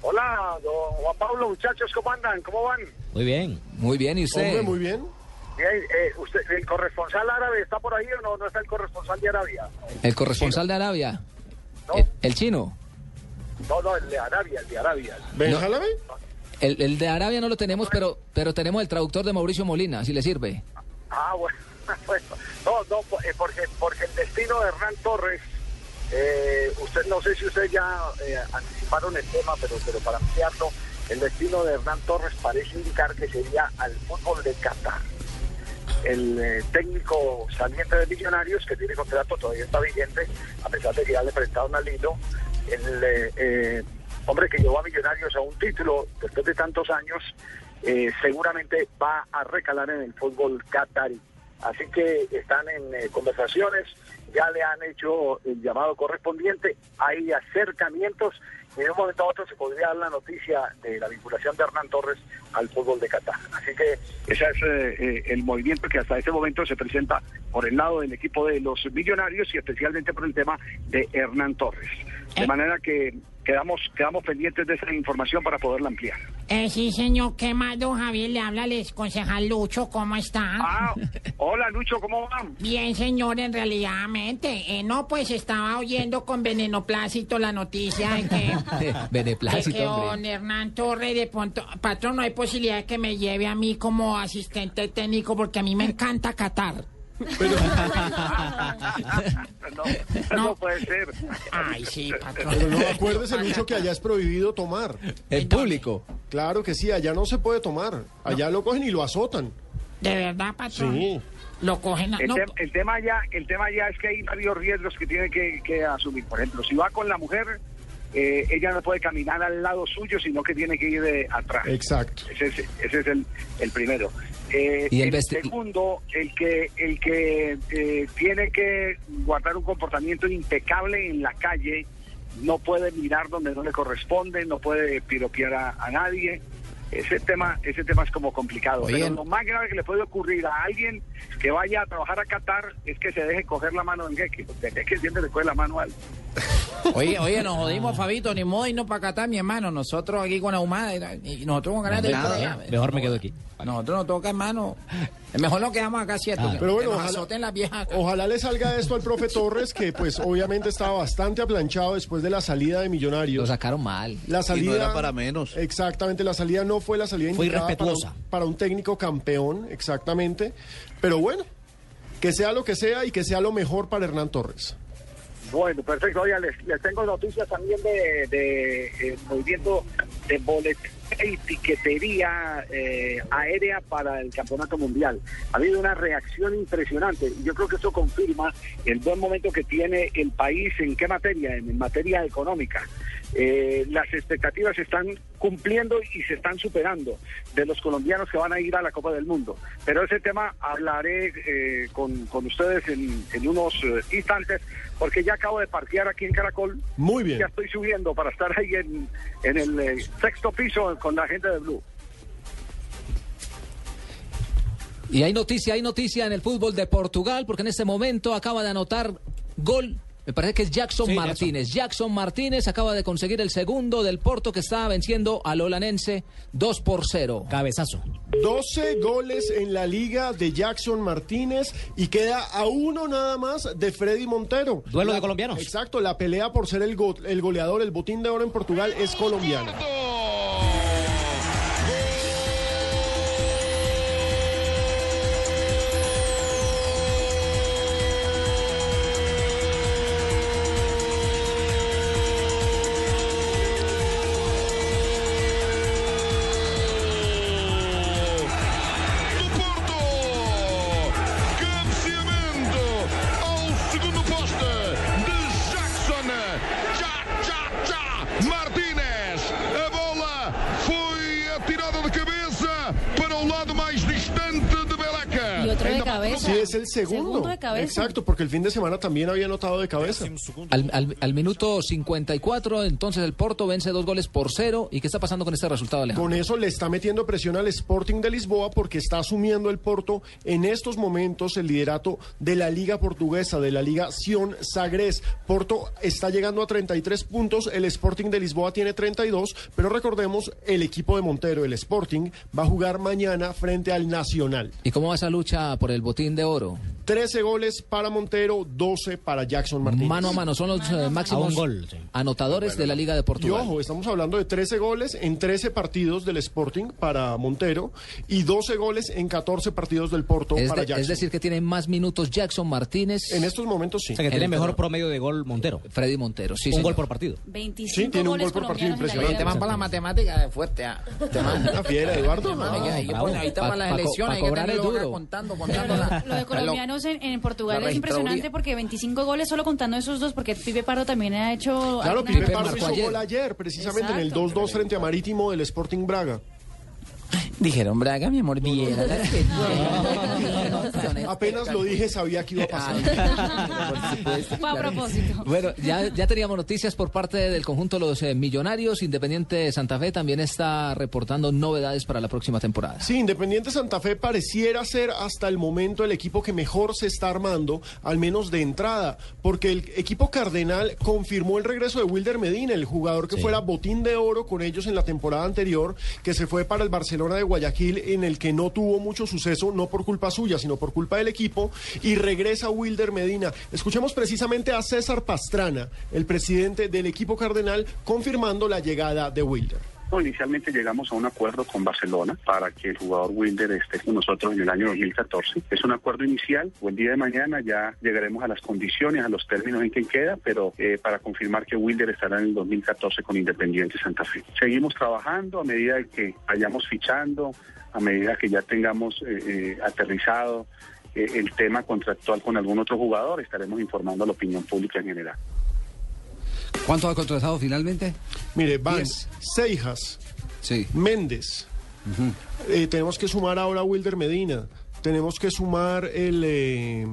Hola, don Juan Pablo, muchachos, ¿cómo andan? ¿Cómo van? Muy bien. Muy bien, ¿y usted? Hombre, muy bien. Bien, eh, usted, ¿El corresponsal árabe está por ahí o no? ¿No está el corresponsal de Arabia? El corresponsal de Arabia. El, el chino. No, no, el de Arabia, el de Arabia. ¿Ben No. El, el de Arabia no lo tenemos, pero, pero tenemos el traductor de Mauricio Molina, si le sirve. Ah, (laughs) bueno, bueno. No, no, eh, porque, porque el destino de Hernán Torres, eh, usted no sé si ustedes ya eh, anticiparon el tema, pero, pero para ampliarlo, el destino de Hernán Torres parece indicar que sería al fútbol de Qatar. El eh, técnico saliente de Millonarios, que tiene contrato, todavía está vigente, a pesar de que ya le prestaron al hilo, el eh, eh, hombre que llevó a Millonarios a un título después de tantos años, seguramente va a recalar en el fútbol qatarí. Así que están en conversaciones, ya le han hecho el llamado correspondiente, hay acercamientos de un momento a otro se podría dar la noticia de la vinculación de Hernán Torres al fútbol de Qatar. Así que ese es eh, eh, el movimiento que hasta ese momento se presenta por el lado del equipo de los millonarios y especialmente por el tema de Hernán Torres. De manera que quedamos, quedamos pendientes de esa información para poderla ampliar. Eh, sí, señor, ¿qué más, don Javier? Le habla el concejal Lucho, ¿cómo está? Ah, (laughs) hola Lucho, ¿cómo va? Bien, señor, en realidad, eh, no, pues estaba oyendo con venenoplácito la noticia de que, (laughs) de que Beneplácito, don. Hernán Torre de pronto, patrón, no hay posibilidad de que me lleve a mí como asistente técnico porque a mí me encanta Qatar. (laughs) no, no puede ser. Ay, sí, patrón. Pero no, acuérdese, Lucho, que allá es prohibido tomar. ¿En público? Claro que sí, allá no se puede tomar. Allá lo cogen y lo azotan. ¿De verdad, patrón? Sí. Lo cogen a... El, el tema ya, el tema ya es que hay varios riesgos que tiene que, que asumir. Por ejemplo, si va con la mujer, eh, ella no puede caminar al lado suyo, sino que tiene que ir de atrás. Exacto. Ese es, ese es el, el primero. Eh, Y el segundo, el que, el que eh, tiene que guardar un comportamiento impecable en la calle, no puede mirar donde no le corresponde, no puede piropear a, a nadie. Ese tema, ese tema es como complicado. Oye, Pero lo más grave que le puede ocurrir a alguien que vaya a trabajar a Qatar es que se deje coger la mano del jeque. porque El jeque siempre le coge la mano al. (laughs) Oye, oye, nos jodimos, Fabito, ni modo y no para Qatar, mi hermano. Nosotros aquí con la humada y nosotros con ganas de ir para allá. Mejor me quedo aquí. Nosotros nos toca, hermano. Mejor nos quedamos acá, ¿cierto? Ah. Pero bueno, ojalá-. Ojalá le salga esto al profe Torres, que pues obviamente estaba bastante aplanchado después de la salida de Millonarios. Lo sacaron mal. La salida era para menos. Exactamente, la salida no fue la salida Fue indicada para un, irrespetuosa. para un técnico campeón, exactamente. Pero bueno, que sea lo que sea y que sea lo mejor para Hernán Torres. Bueno, perfecto. Oiga, les, les tengo noticias también de, eh, movimiento de boletería y tiquetería eh, aérea para el Campeonato Mundial. Ha habido una reacción impresionante. Yo creo que eso confirma el buen momento que tiene el país en qué materia, en materia económica. Eh, las expectativas se están cumpliendo y se están superando de los colombianos que van a ir a la Copa del Mundo. Pero ese tema hablaré eh, con, con ustedes en, en unos eh, instantes, porque ya acabo de parquear aquí en Caracol. Muy bien. Ya estoy subiendo para estar ahí en, en el eh, sexto piso con la gente de Blue. Y hay noticia, hay noticia en el fútbol de Portugal, porque en este momento acaba de anotar gol. Me parece que es Jackson Sí, Martínez. Jackson. Martínez acaba de conseguir el segundo del Porto que estaba venciendo al holanense 2 por 0. Cabezazo. 12 goles en la liga de Jackson Martínez y queda a uno nada más de Freddy Montero. Duelo La- de colombianos. Exacto, la pelea por ser el, go- el goleador, el botín de oro en Portugal es colombiana. Segundo. Segundo de cabeza. Exacto, porque el fin de semana también había anotado de cabeza. Al, al- al minuto 54, entonces el Porto vence dos goles por cero. ¿Y qué está pasando con este resultado, Alejandro? Con eso le está metiendo presión al Sporting de Lisboa porque está asumiendo el Porto en estos momentos el liderato de la Liga Portuguesa, de la Liga Sion Sagres. Porto está llegando a 33 puntos, el Sporting de Lisboa tiene 32, pero recordemos, el equipo de Montero, el Sporting, va a jugar mañana frente al Nacional. ¿Y cómo va esa lucha por el botín de oro? 13 goles para Montero, 12 para Jackson Martínez. Mano a mano, son los eh, máximos anotadores de la Liga de Y Portugal. ojo, estamos hablando de 13 goles en 13 partidos del Sporting para Montero y 12 goles en 14 partidos del Porto Es, para de- Jackson. es decir, que tiene más minutos Jackson Martínez. En estos momentos sí. O sea, que tiene mejor promedio de gol Montero. Freddy Montero, sí. un señor. gol por partido. 25 Sí, tiene un gol por partido impresionante. Te van para la matemática fuerte. ah. Te van. Una fiera, Eduardo. No, ahí, bravo. bueno, ahí te Pa- van las elecciones. hay que acá duro. Contando, contando la- colombianos en, en Portugal es impresionante porque 25 goles solo contando esos dos, porque Pipe Pardo también ha hecho. Claro, Pipe Pardo hizo ayer. gol ayer, precisamente en el Exacto. 2-2 frente a Marítimo del Sporting Braga. Dijeron, Braga, mi amor, viera. Apenas lo dije, sabía que iba a pasar. Fue a propósito. Bueno, ya, ya teníamos noticias por parte del conjunto de los eh, millonarios. Independiente Santa Fe también está reportando novedades para la próxima temporada. Sí, Independiente Santa Fe pareciera ser hasta el momento el equipo que mejor se está armando, al menos de entrada, porque el equipo cardenal confirmó el regreso de Wilder Medina, el jugador que fuera botín de oro con ellos en la temporada anterior, que se fue para el Barcelona de Guayaquil, en el que no tuvo mucho suceso, no por culpa suya, sino por culpa del equipo, y regresa Wilder Medina. Escuchemos precisamente a César Pastrana, el presidente del equipo cardenal, confirmando la llegada de Wilder. Inicialmente llegamos a un acuerdo con Barcelona para que el jugador Wilder esté con nosotros en el año 2014. Es un acuerdo inicial, o el día de mañana ya llegaremos a las condiciones, a los términos en que queda, pero eh, para confirmar que Wilder estará en el 2014 con Independiente Santa Fe. Seguimos trabajando a medida que vayamos fichando, a medida que ya tengamos eh, eh, aterrizado eh, el tema contractual con algún otro jugador, estaremos informando a la opinión pública en general. ¿Cuánto ha contratado finalmente? Mire, van. Seijas, Sí. Méndez. Eh, tenemos que sumar ahora a Wilder Medina. Tenemos que sumar el, eh,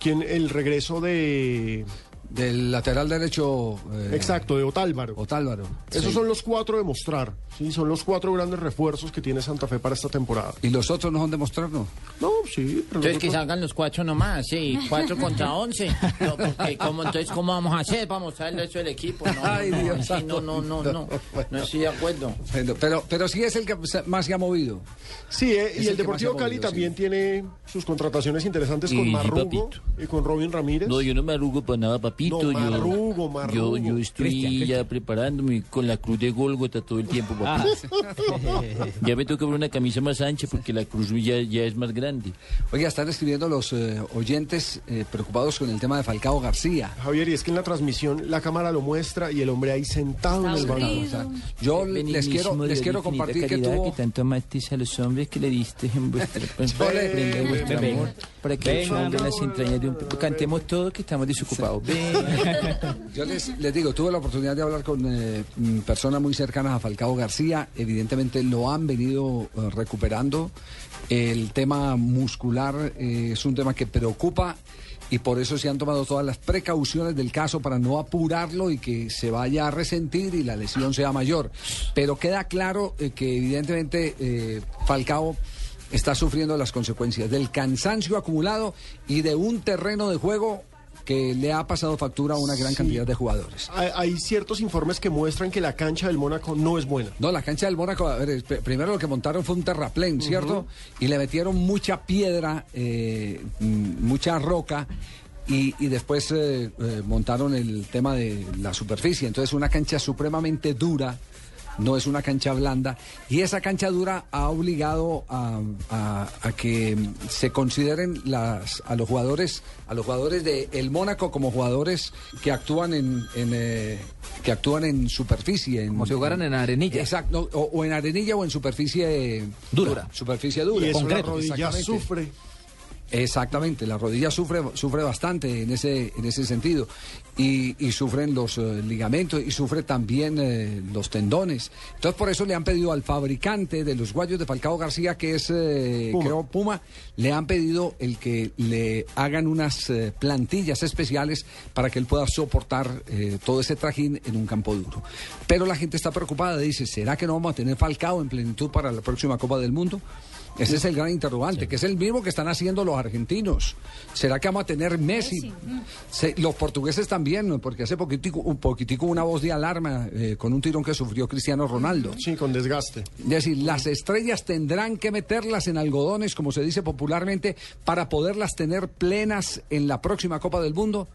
¿quién? el regreso de... Del lateral derecho. eh, Exacto, de Otálvaro. Otálvaro. Esos Sí. son los cuatro de mostrar. Sí, son los cuatro grandes refuerzos que tiene Santa Fe para esta temporada. ¿Y los otros no son de mostrarnos? No, sí. pero Entonces que salgan los cuatro nomás, sí, cuatro contra once. No, porque ¿cómo, entonces, ¿cómo vamos a hacer para mostrarle eso al equipo? No, Ay, no, Dios sí, no, no, no, no, no estoy de acuerdo. Pero, pero, pero sí es el que más se ha movido. Sí, eh, y el Deportivo Cali movido, también tiene sus contrataciones interesantes Y- con y Marrugo papito. y con Robin Ramírez. No, yo no me arrugo para nada, papito. No, yo, marrugo, marrugo. Yo, yo estoy Cristian, ya Cristian. preparándome con la cruz de Gólgota todo el tiempo, Ah. (laughs) ya me toca una camisa más ancha porque la cruz ya, ya es más grande. Oiga, están escribiendo los eh, oyentes eh, preocupados con el tema de Falcao García. Javier, y es que en la transmisión la cámara lo muestra y el hombre ahí sentado en el banco. Yo les quiero, les quiero compartir que tuvo... que tanto amasteis a los hombres que le diste en vuestra (laughs) prenda vuestro Ven, amor para que las entrañas de un cantemos todos que estamos desocupados Ven. Yo les, les digo, tuve la oportunidad de hablar con eh, mm, personas muy cercanas a Falcao García. Evidentemente lo han venido eh, recuperando. El tema muscular eh, es un tema que preocupa y por eso se han tomado todas las precauciones del caso para no apurarlo y que se vaya a resentir y la lesión sea mayor. Pero queda claro eh, que evidentemente Falcao está sufriendo las consecuencias del cansancio acumulado y de un terreno de juego que le ha pasado factura a una gran Sí. cantidad de jugadores. Hay, hay ciertos informes que muestran que la cancha del Mónaco no es buena. No, la cancha del Mónaco, a ver, primero lo que montaron fue un terraplén, ¿cierto? Y le metieron mucha piedra, eh, mm, mucha roca. Y, y después eh, eh, montaron el tema de la superficie. Entonces, una cancha supremamente dura, no es una cancha blanda. Y esa cancha dura ha obligado a, a- a que se consideren las, a los jugadores, a los jugadores de el Mónaco como jugadores que actúan en, en, eh, que actúan en superficie. En, Como si jugaran en arenilla. Exacto, o, o en arenilla o en superficie Dura. Superficie dura. Y eso la Concreto. rodilla Exactamente. sufre. Exactamente, la rodilla sufre, sufre bastante en ese, en ese sentido. Y, y sufren los eh, ligamentos y sufre también eh, los tendones. Entonces, por eso le han pedido al fabricante de los guayos de Falcao García, que es eh, Puma. creo, Puma, le han pedido el que le hagan unas eh, plantillas especiales para que él pueda soportar eh, todo ese trajín en un campo duro. Pero la gente está preocupada, dice, ¿será que no vamos a tener Falcao en plenitud para la próxima Copa del Mundo? Ese es el gran interrogante, que es el mismo que están haciendo los argentinos. ¿Será que vamos a tener Messi? Se- los portugueses también, porque hace poquitico, un poquitico una voz de alarma eh, con un tirón que sufrió Cristiano Ronaldo. Sí, con desgaste. Es decir, las estrellas tendrán que meterlas en algodones, como se dice popularmente, para poderlas tener plenas en la próxima Copa del Mundo.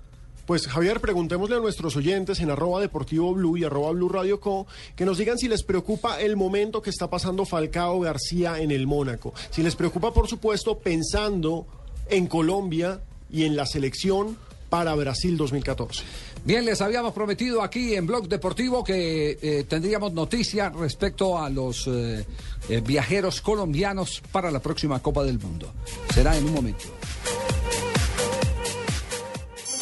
Pues Javier, preguntémosle a nuestros oyentes en arroba deportivo blue y arroba blue radio co que nos digan si les preocupa el momento que está pasando Falcao García en el Mónaco. Si les preocupa, por supuesto, pensando en Colombia y en la selección para Brasil 2014. Bien, les habíamos prometido aquí en Blog Deportivo que eh, tendríamos noticias respecto a los eh, eh, viajeros colombianos para la próxima Copa del Mundo. Será en un momento.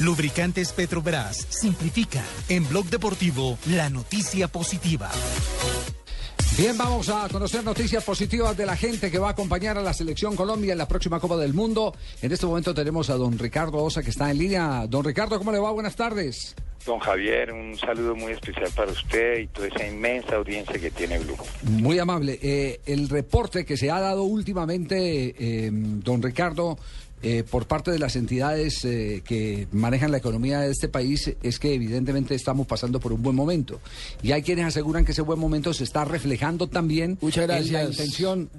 Lubricantes Petrobras simplifica en Blog Deportivo la noticia positiva. Bien, vamos a conocer noticias positivas de la gente que va a acompañar a la selección Colombia en la próxima Copa del Mundo. En este momento tenemos a don Ricardo Osa que está en línea. Don Ricardo, ¿cómo le va? Buenas tardes. Don Javier, un saludo muy especial para usted y toda esa inmensa audiencia que tiene Blue. Muy amable. Eh, el reporte que se ha dado últimamente, eh, don Ricardo, eh, por parte de las entidades eh, que manejan la economía de este país es que evidentemente estamos pasando por un buen momento. Y hay quienes aseguran que ese buen momento se está reflejando también Muchas en la gracias. intención.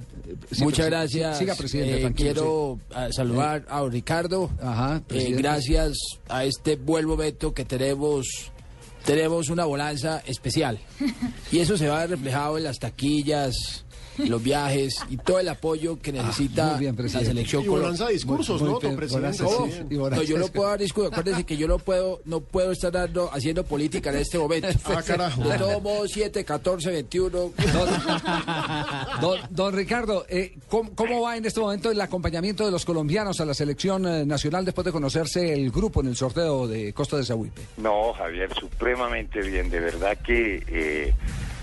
Sí, Muchas gracias. Siga, presidente. Eh, quiero ah, saludar a Ricardo. Ajá, Eh, gracias a este buen momento que tenemos, tenemos una balanza especial. (laughs) Y eso se va reflejado en las taquillas, los viajes y todo el apoyo que necesita Ah, bien, la selección Y bonanza discursos, ¿no, don presidente? No, yo no puedo dar discursos. Acuérdense que yo no puedo, no puedo estar dando, haciendo política en este momento. Ah, carajo. De todos modos, 7, 14, 21. Don, don Ricardo, eh, ¿cómo, cómo va en este momento el acompañamiento de los colombianos a la selección eh, nacional después de conocerse el grupo en el sorteo de Costa de Zahuipe? No, Javier, supremamente bien. De verdad que, eh,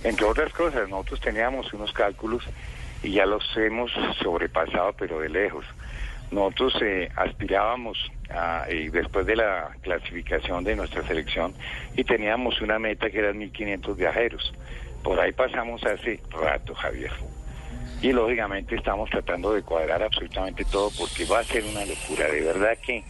entre otras cosas, nosotros teníamos unos cálculos y ya los hemos sobrepasado, pero de lejos. Nosotros eh, aspirábamos a, después de la clasificación de nuestra selección y teníamos una meta que eran 1.500 viajeros. Por ahí pasamos hace rato, Javier. Y lógicamente estamos tratando de cuadrar absolutamente todo porque va a ser una locura. De verdad que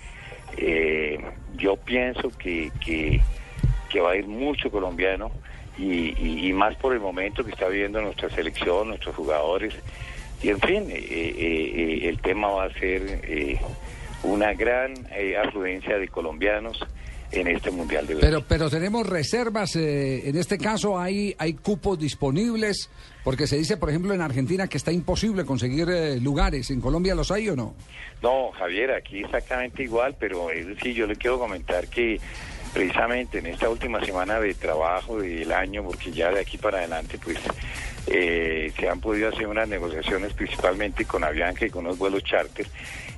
eh, yo pienso que, que va a ir mucho colombiano y, y- y más por el momento que está viviendo nuestra selección, nuestros jugadores. Y en fin, eh, eh, eh, el tema va a ser eh, una gran afluencia de colombianos en este Mundial de Brasil. Pero, pero tenemos reservas, eh, en este caso hay, hay cupos disponibles, porque se dice, por ejemplo, en Argentina que está imposible conseguir eh, lugares. ¿En Colombia los hay o no? No, Javier, aquí exactamente igual, pero es decir, yo le quiero comentar que precisamente en esta última semana de trabajo del año, porque ya de aquí para adelante, pues eh, se han podido hacer unas negociaciones principalmente con Avianca y con los vuelos charter.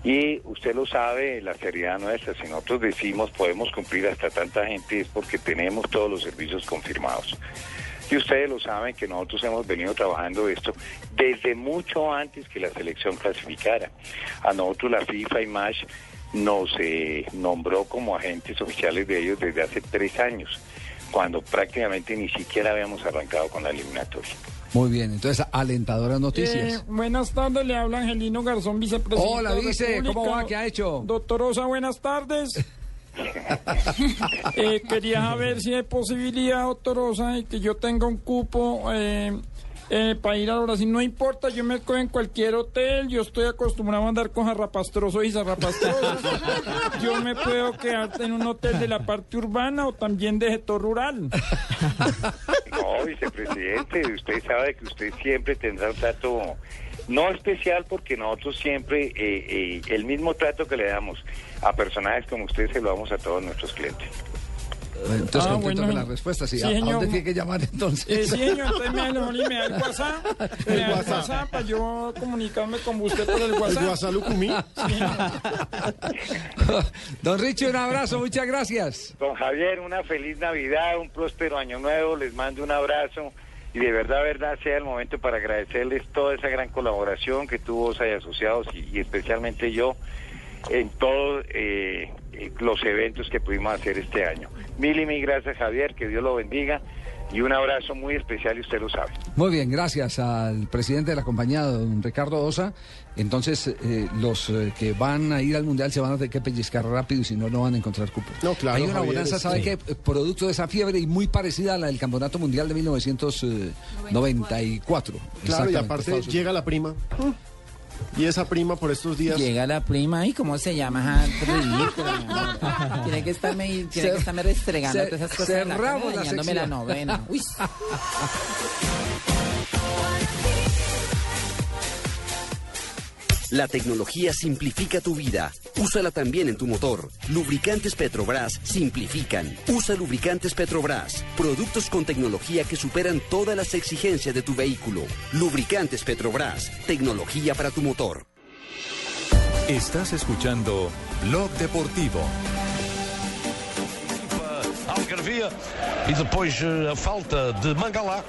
Y usted lo sabe, la seriedad nuestra, si nosotros decimos podemos cumplir hasta tanta gente es porque tenemos todos los servicios confirmados. Y ustedes lo saben que nosotros hemos venido trabajando esto desde mucho antes que la selección clasificara. A nosotros la FIFA y MASH nos eh, nombró como agentes oficiales de ellos desde hace tres años, cuando prácticamente ni siquiera habíamos arrancado con la eliminatoria. Muy bien, entonces alentadoras Eh, noticias. buenas tardes, le habla Angelino Garzón, vicepresidente. Hola, vice. ¿cómo va? ¿Qué ha hecho? Doctor Osa, buenas tardes. (laughs) Eh, quería saber si hay posibilidad, doctor Osa, de que yo tenga un cupo eh, eh, para ir a Brasil. No importa, yo me cojo en cualquier hotel. Yo estoy acostumbrado a andar con zarrapastrosos y zarrapastrosos. (laughs) yo me puedo quedar en un hotel de la parte urbana o también de sector rural. No, vicepresidente, usted sabe que usted siempre tendrá un trato no especial porque nosotros siempre eh, eh, el mismo trato que le damos a personajes como usted se lo damos a todos nuestros clientes. Entonces, Ah, contento bueno. con la respuesta. Sí. Sí, ¿A- ¿A, señor. dónde tiene que llamar entonces? Eh, sí, señor, entonces me, da- me da el WhatsApp. (laughs) Me El da el WhatsApp. WhatsApp para yo comunicarme con usted por el WhatsApp. WhatsApp Lucumí. (laughs) Don Richie, un abrazo, muchas gracias. Don Javier, una feliz Navidad, un próspero año nuevo, les mando un abrazo y de verdad, verdad, sea el momento para agradecerles toda esa gran colaboración que tuvo OSA y Asociados y, y especialmente yo en todos eh, eh, los eventos que pudimos hacer este año. Mil y mil gracias, Javier, que Dios lo bendiga y un abrazo muy especial y usted lo sabe. Muy bien, gracias al presidente de la compañía, don Ricardo Osa. Entonces, eh, los eh, que van a ir al Mundial se van a tener que pellizcar rápido y si no, no van a encontrar cupo. No, claro, Hay una Javier, bonanza, es- ¿sabe sí. qué? Eh, Producto de esa fiebre y muy parecida a la del Campeonato Mundial de 1994. Claro, y aparte llega la prima. Y esa prima por estos días. Llega la prima y cómo se llama ridícula, amor. Tiene que estarme, tiene Se- que estarme restregando todas esas cosas en la cara, cerramos la la novena. Uy. (laughs) La tecnología simplifica tu vida. Úsala también en tu motor. Lubricantes Petrobras simplifican. Usa lubricantes Petrobras. Productos con tecnología que superan todas las exigencias de tu vehículo. Lubricantes Petrobras. Tecnología para tu motor. Estás escuchando Blog Deportivo. Algarvia e depois eh, a falta de Mangalá.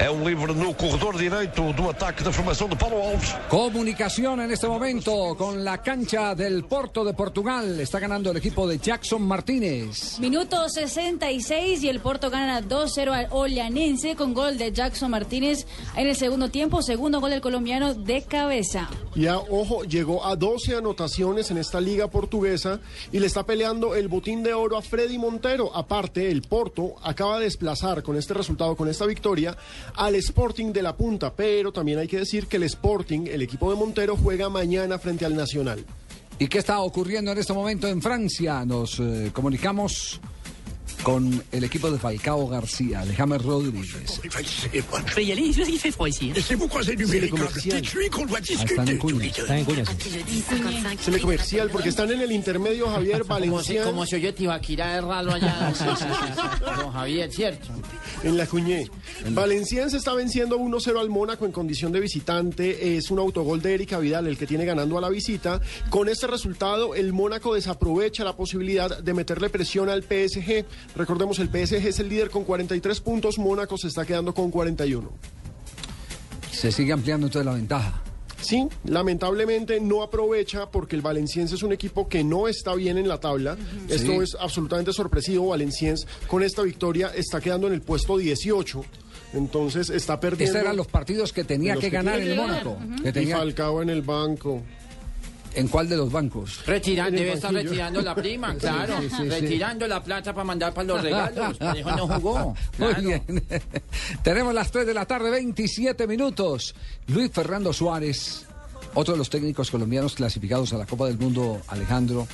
É um livre no corredor direito do ataque da formação de Paulo Alves. Comunicación en este momento con la cancha del Porto de Portugal. Está ganando el equipo de Jackson Martínez. Minuto 66 y el Porto gana 2-0 al Ollanense con gol de Jackson Martínez en el segundo tiempo. Segundo gol del colombiano de cabeza. Ya, ojo, llegó a 12 anotaciones en esta liga portuguesa y le está peleando el botín de oro a Freddy Montero. Aparte, el Porto acaba de desplazar con este resultado, con esta victoria, al Sporting de la Punta. Pero también hay que decir que el Sporting, el equipo de Montero, juega mañana frente al Nacional. ¿Y qué está ocurriendo en este momento en Francia? Nos eh, comunicamos con el equipo de Falcao García, de James Rodríguez. Je vais y aller, il fait froid ici. Laissez-vous croiser du Dites-lui qu'on doit Ah, están en Cuña, están en Cuña, Se le comercial porque están en el intermedio Javier Como se, Valenciano como se oye Tibaquira de ralo (laughs) allá. Don Javier, ¿cierto? en la Cuñé. Valenciense está venciendo 1-0 al Mónaco en condición de visitante. Es un autogol de Erika Vidal el que tiene ganando a la visita. Con este resultado, el Mónaco desaprovecha la posibilidad de meterle presión al PSG. Recordemos, el PSG es el líder con 43 puntos, Mónaco se está quedando con 41. Se sigue ampliando entonces la ventaja. Sí, lamentablemente no aprovecha porque el Valenciense es un equipo que no está bien en la tabla. Esto Sí. es absolutamente sorpresivo. Valenciense con esta victoria está quedando en el puesto 18. Entonces está perdiendo. Estos eran los partidos que tenía que ganar el Mónaco. que Y Falcao en el banco. ¿En cuál de los bancos? Retira- En el debe estar retirando la prima, claro. sí, sí, sí. retirando la plata para mandar para los regalos. (laughs) Por eso no jugó. Muy bien. (laughs) Tenemos las 3 de la tarde, 27 minutos. Luis Fernando Suárez, otro de los técnicos colombianos clasificados a la Copa del Mundo, Alejandro,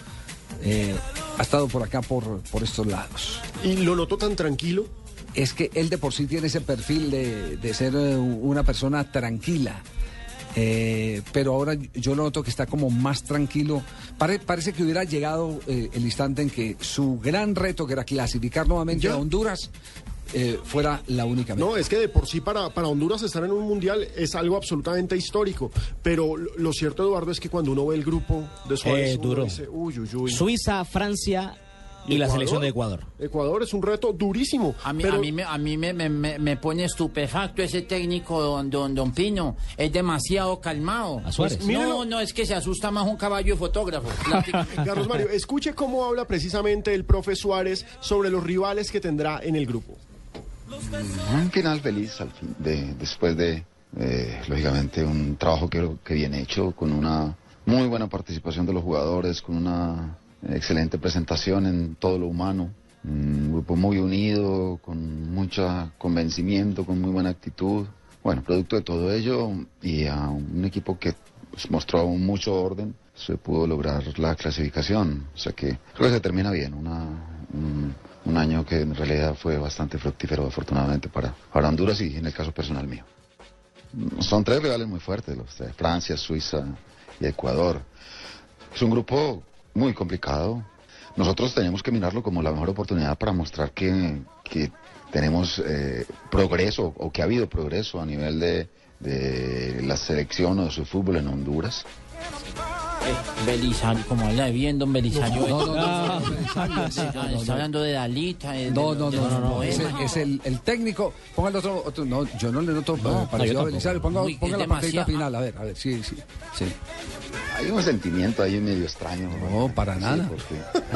eh, ha estado por acá, por, por estos lados. ¿Y lo notó tan tranquilo? Es que él de por sí tiene ese perfil de, de ser eh, una persona tranquila. Eh, pero ahora yo lo noto que está como más tranquilo. Pare- parece que hubiera llegado eh, el instante en que su gran reto, que era clasificar nuevamente a Honduras, eh, fuera la única meta. No, es que de por sí para, para Honduras estar en un mundial es algo absolutamente histórico. Pero lo, lo cierto, Eduardo, es que cuando uno ve el grupo de Suárez, Eh, duro. dice, uy, uy, uy. Suiza, Francia y la Ecuador. selección de Ecuador. Ecuador es un reto durísimo. A mí, pero- a mí, me, a mí me, me- me- pone estupefacto ese técnico, don, don, don Pino. Es demasiado calmado. Suárez. Pues no, no, es que se asusta más un caballo de fotógrafo. (laughs) Carlos Mario, escuche cómo habla precisamente el profe Suárez sobre los rivales que tendrá en el grupo. Un final feliz al fin, de, después de, eh, lógicamente, un trabajo que, que bien hecho, con una muy buena participación de los jugadores, con una excelente presentación en todo lo humano. Un grupo muy unido, con mucho convencimiento, con muy buena actitud. Bueno, producto de todo ello y a un equipo que pues, mostró mucho orden, se pudo lograr la clasificación. O sea que creo que se termina bien. Una, un, año que en realidad fue bastante fructífero, afortunadamente, para, para Honduras y en el caso personal mío. Son tres rivales muy fuertes, los de Francia, Suiza y Ecuador. Es un grupo muy complicado. Nosotros tenemos que mirarlo como la mejor oportunidad para mostrar que, tenemos eh, progreso o que ha habido progreso a nivel de, de la selección o de su fútbol en Honduras. Eh, Belisario, como habla bien, don Belisario. No, no, no, Ah, no, Belisario, sí, está- no, no, está no. hablando de Dalita. de- No, de- no, de no, no, no, Es, el, el técnico. Ponga el otro, otro- No, yo no le noto No, parecido a. Belisario. Ponga, ponga la demasiado- final. A ver, a ver, sí, sí. sí. Hay un sentimiento ahí medio extraño. No, para nada.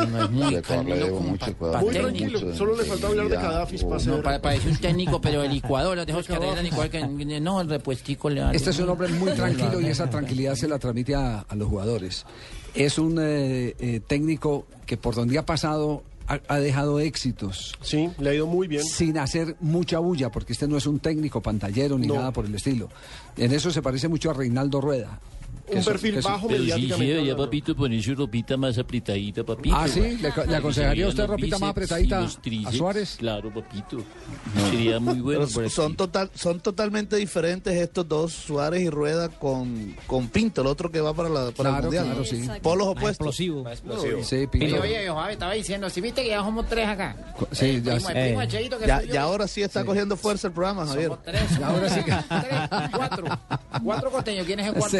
No, es muy de calmado mucho mucho Solo le falta hablar de Gaddafi para parece un técnico, pero el licuador, los dejos que igual que... No, el repuestico le Este es un hombre muy tranquilo y esa tranquilidad se la transmite a, a los jugadores. Es un eh, eh, técnico que por donde ha pasado ha, ha dejado éxitos. Sí, le ha ido muy bien. Sin hacer mucha bulla, porque este no es un técnico pantallero ni No. nada por el estilo. En eso se parece mucho a Reinaldo Rueda. Un es- perfil que es- bajo Pero sí, sí mediáticamente. debería, papito, poner su ropita más apretadita, papito. Ah, ¿sí? ¿Le- le aconsejaría se usted ropita más apretadita los a tríceps. Suárez? Claro, papito. Sería muy bueno. Pero son, total, son totalmente diferentes estos dos, Suárez y Rueda, con, con Pinto, el otro que va para, la, para Claro, el Mundial. claro, ¿no? sí. Polos Más opuestos. explosivo. Sí, Pinto. Oye, oye, Joabe, estaba diciendo, si viste que ya somos tres acá. Sí, El ya primo, sé. primo Cheito, que Ya, ya ahora sí está cogiendo fuerza el programa, Javier. Somos tres. Ya ahora sí que- Tres, cuatro. Cuatro costeños. ¿Quién es el cuarto?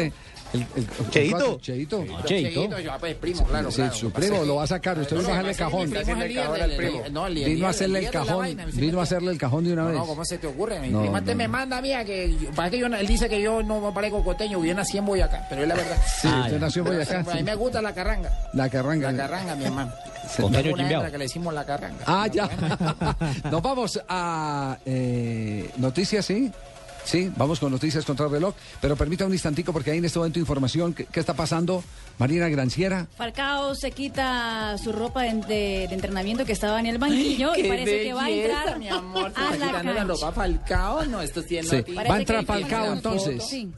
El, el- el- Cheito. Cheito. Cheito. yo, ah, pues, primo, claro, Sí, claro. su primo lo va a sacar. Usted vino a hacerle el cajón. Vino a hacerle el cajón. Vino a hacerle el cajón de una No, vez. no, ¿cómo se te ocurre? Mi No, primo antes me manda a mí a que... Para que yo, no- él dice que yo no me parezco costeño, yo nací en Boyacá, pero es la verdad. Sí, usted nació en Boyacá. A mí me gusta la carranga. La carranga. La carranga, mi hermano. Una que le decimos la carranga. Ah, ya. (laughs) Nos vamos a eh, noticias, ¿sí? Sí, vamos con noticias contra el reloj. Pero permita un instantico porque hay en este momento información. ¿Qué, qué está pasando? Marina Granciera. Falcao se quita su ropa de, de- de entrenamiento que estaba en el banquillo y parece que va a entrar mi amor. a la quitando la ropa Falcao, no, esto tiene Sí, Va a entrar Falcao entonces. Sí.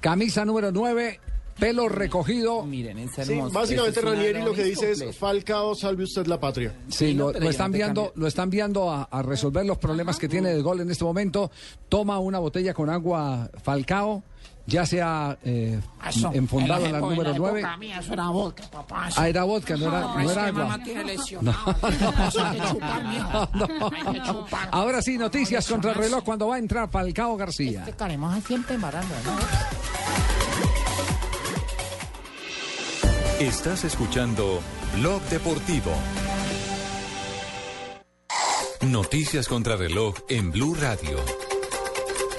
Camisa número 9, pelo recogido. Miren, es Sí, básicamente Ranieri lo que dice es Falcao, salve usted la patria. Sí, lo, están viendo, lo están viendo a, a resolver los problemas que tiene de gol en este momento. Toma una botella con agua Falcao, ya se ha eh, Eso, enfundado en la número en la 9. época mía eso era vodka, papá. eso- Ah, era vodka, no era, no agua. mamá tiene. Ahora sí, noticias contra el reloj cuando va a entrar Falcao García. Este caremoja siempre embarando, ¿no? Estás escuchando Blog Deportivo. Noticias contra reloj en Blue Radio.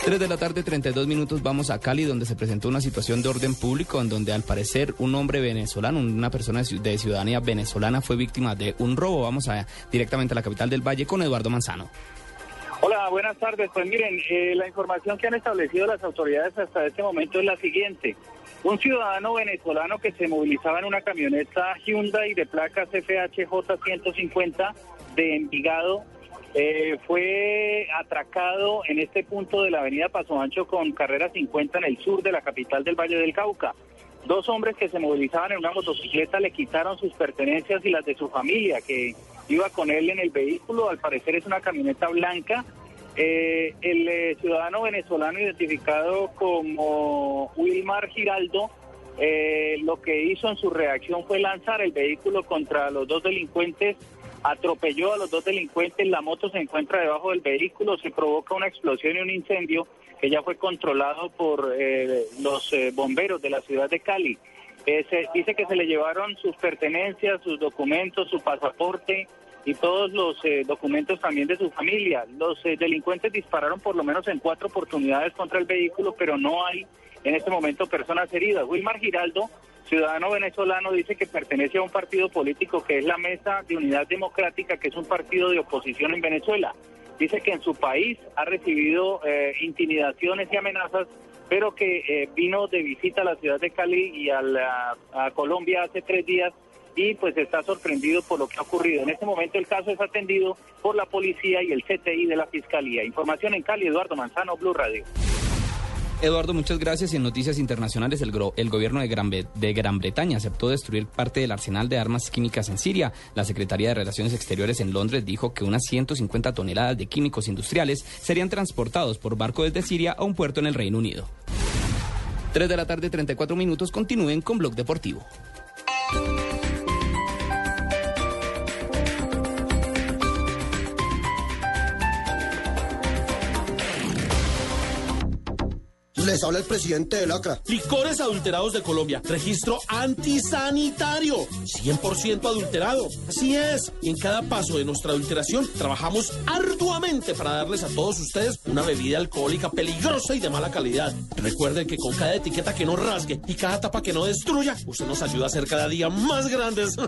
3 de la tarde, 32 minutos, vamos a Cali, donde se presentó una situación de orden público, en donde al parecer un hombre venezolano, una persona de ciu- de ciudadanía venezolana, fue víctima de un robo. Vamos a, directamente a la capital del Valle con Eduardo Manzano. Hola, buenas tardes. Pues miren, eh, la información que han establecido las autoridades hasta este momento es la siguiente. Un ciudadano venezolano que se movilizaba en una camioneta Hyundai de placas FHJ 150 de Envigado eh, fue atracado en este punto de la avenida Paso Ancho con carrera 50 en el sur de la capital del Valle del Cauca. Dos hombres que se movilizaban en una motocicleta le quitaron sus pertenencias y las de su familia, que iba con él en el vehículo. Al parecer es una camioneta blanca. Eh, el eh, ciudadano venezolano identificado como Wilmar Giraldo, eh, lo que hizo en su reacción fue lanzar el vehículo contra los dos delincuentes, atropelló a los dos delincuentes, la moto se encuentra debajo del vehículo, se provoca una explosión y un incendio que ya fue controlado por eh, los eh, bomberos de la ciudad de Cali. Se- dice que se le llevaron sus pertenencias, sus documentos, su pasaporte y todos los eh, documentos también de su familia. Los eh, delincuentes dispararon por lo menos en cuatro oportunidades contra el vehículo, pero no hay en este momento personas heridas. Wilmar Giraldo, ciudadano venezolano, dice que pertenece a un partido político que es la Mesa de Unidad Democrática, que es un partido de oposición en Venezuela. Dice que en su país ha recibido eh, intimidaciones y amenazas, pero que eh, vino de visita a la ciudad de Cali y a, a Colombia hace tres días y pues está sorprendido por lo que ha ocurrido. En este momento el caso es atendido por la policía y el CTI de la Fiscalía. Información en Cali, Eduardo Manzano, Blue Radio. Eduardo, muchas gracias. Y en noticias internacionales, el, gobierno de Gran, de Gran Bretaña aceptó destruir parte del arsenal de armas químicas en Siria. La Secretaría de Relaciones Exteriores en Londres dijo que unas 150 toneladas de químicos industriales serían transportados por barco desde Siria a un puerto en el Reino Unido. 3 de la tarde, 34 minutos. Continúen con Blog Deportivo. Les habla el presidente del ACRA. Licores adulterados de Colombia. Registro antisanitario. 100% adulterado. Así es. Y en cada paso de nuestra adulteración trabajamos arduamente para darles a todos ustedes una bebida alcohólica peligrosa y de mala calidad. Recuerden que con cada etiqueta que no rasgue y cada tapa que no destruya, usted nos ayuda a ser cada día más grandes. (laughs)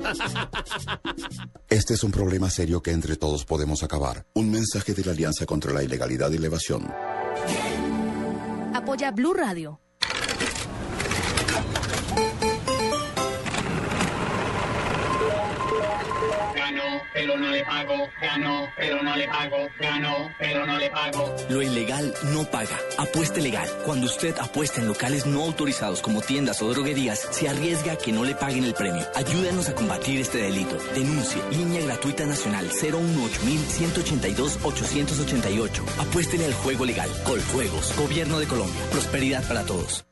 Este es un problema serio que entre todos podemos acabar. Un mensaje de la Alianza contra la Ilegalidad y la Evasión. Apoya Blue Radio. Pero no le pago. Ganó, pero no le pago. Ganó, pero no le pago. Lo ilegal no paga. Apueste legal. Cuando usted apuesta en locales no autorizados como tiendas o droguerías, se arriesga que no le paguen el premio. Ayúdanos a combatir este delito. Denuncie. Línea gratuita nacional 018-182-888. Apuéstele al juego legal. Coljuegos. Gobierno de Colombia. Prosperidad para todos.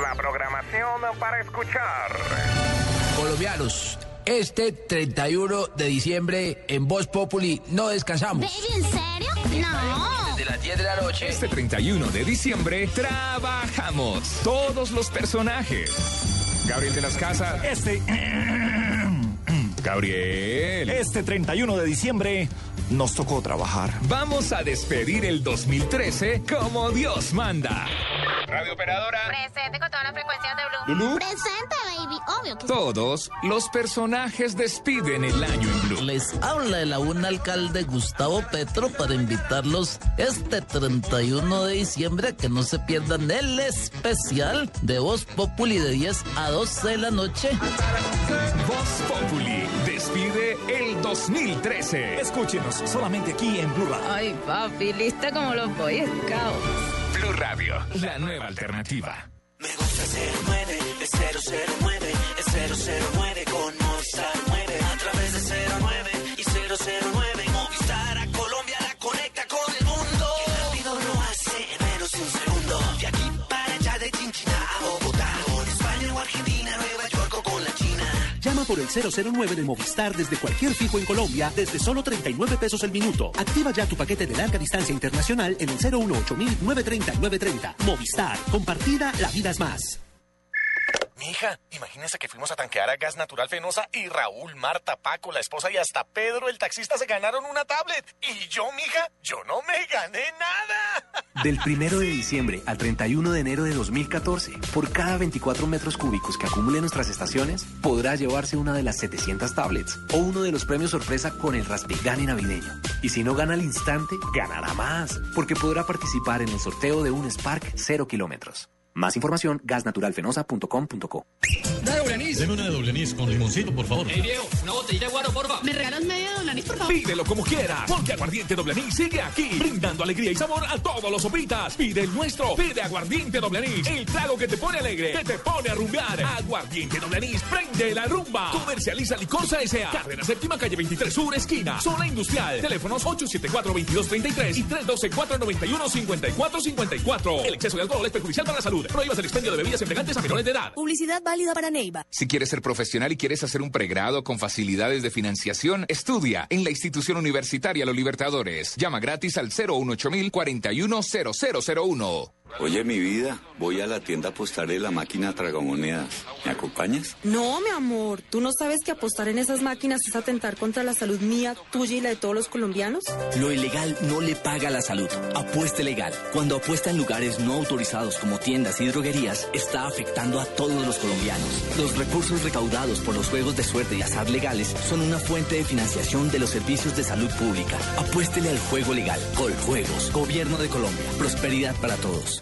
La programación para escuchar. Colombianos, este 31 de diciembre en Voz Populi no descansamos. ¿en serio? No. Desde las 10 de la noche. Este 31 de diciembre trabajamos todos los personajes. Gabriel de las Casas. Este. Gabriel. Este 31 de diciembre nos tocó trabajar. Vamos a despedir el 2013 como Dios manda. Radio operadora. Presente con todas las frecuencias de Blue. Lulú. Presente, baby. Obvio que Todos los personajes despiden el año en Blue. Les habla el aún alcalde Gustavo Petro para invitarlos este 31 de diciembre a que no se pierdan el especial de Voz Populi de 10 a 12 de la noche. Voz Populi 2013. Escúchenos solamente aquí en Blue Radio. Ay, papi, lista como los Boy Scouts. Blue Radio, la nueva alternativa. Me gusta 09, es 009, es 009 con Movistar 9. A través de 09 y 009, por el 009 de Movistar desde cualquier fijo en Colombia desde solo 39 pesos el minuto. Activa ya tu paquete de larga distancia internacional en el 018 930 930. Movistar. Compartida, la vida es más. Mija, imagínese que fuimos a tanquear a gas natural fenosa y Raúl, Marta, Paco, la esposa y hasta Pedro, el taxista, se ganaron una tablet. Y yo, mija, yo no me gané nada. Del 1 de diciembre al 31 de enero de 2014, por cada 24 metros cúbicos que acumule nuestras estaciones, podrá llevarse una de las 700 tablets o uno de los premios sorpresa con el Raspigani navideño. Y si no gana al instante, ganará más, porque podrá participar en el sorteo de un Spark 0 kilómetros. Más información, gasnaturalfenosa.com.co. ¿Una doble anís? Deme una de doble anís con limoncito, por favor. Ey, viejo, una botellita de guaro, porfa. ¿Me regalas media doble anís, por favor? Pídelo como quiera, porque Aguardiente Doble Anís sigue aquí, brindando alegría y sabor a todos los sopitas. Pide el nuestro, pide Aguardiente Doble Anís, el trago que te pone alegre, que te pone a rumbear. Aguardiente Doble Anís, prende la rumba. Comercializa Licorsa S.A. Cárdenas Séptima, calle 23 Sur, esquina, zona industrial. Teléfonos 874-2233 y 312-491-5454. El exceso de alcohol es perjudicial para la salud. Prohíbas el expendio de bebidas embriagantes a menores de edad. Publicidad válida para Neiva. Si quieres ser profesional y quieres hacer un pregrado con facilidades de financiación, estudia en la institución universitaria Los Libertadores. Llama gratis al 018 410001. Oye, mi vida, voy a la tienda a apostar en la máquina tragamonedas. ¿Me acompañas? No, mi amor, ¿tú no sabes que apostar en esas máquinas es atentar contra la salud mía, tuya y la de todos los colombianos? Lo ilegal no le paga la salud. Apueste legal. Cuando apuesta en lugares no autorizados como tiendas y droguerías, está afectando a todos los colombianos. Los recursos recaudados por los juegos de suerte y azar legales son una fuente de financiación de los servicios de salud pública. Apuéstele al juego legal. Coljuegos. Gobierno de Colombia. Prosperidad para todos.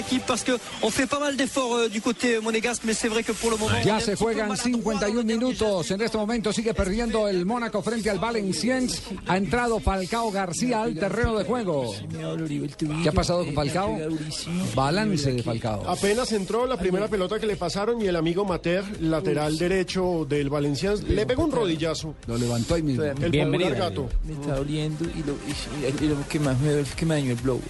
équipe parce que on fait pas mal d'efforts euh, du côté monégasque, mais c'est vrai que pour le moment. Ya se juegan 51 minutos. En este momento sigue perdiendo el Mónaco frente al Valenciennes. Ha entrado Falcao García al terreno de juego. ¿Qué ha pasado con Falcao? Balance de Falcao. Apenas entró la primera pelota que le pasaron y el amigo Mater, lateral derecho del Valenciennes, le pegó un rodillazo. Lo levantó y mismo. El popular gato. Me está doliendo y lo, y- y lo que más me duele es que me dañó el blow.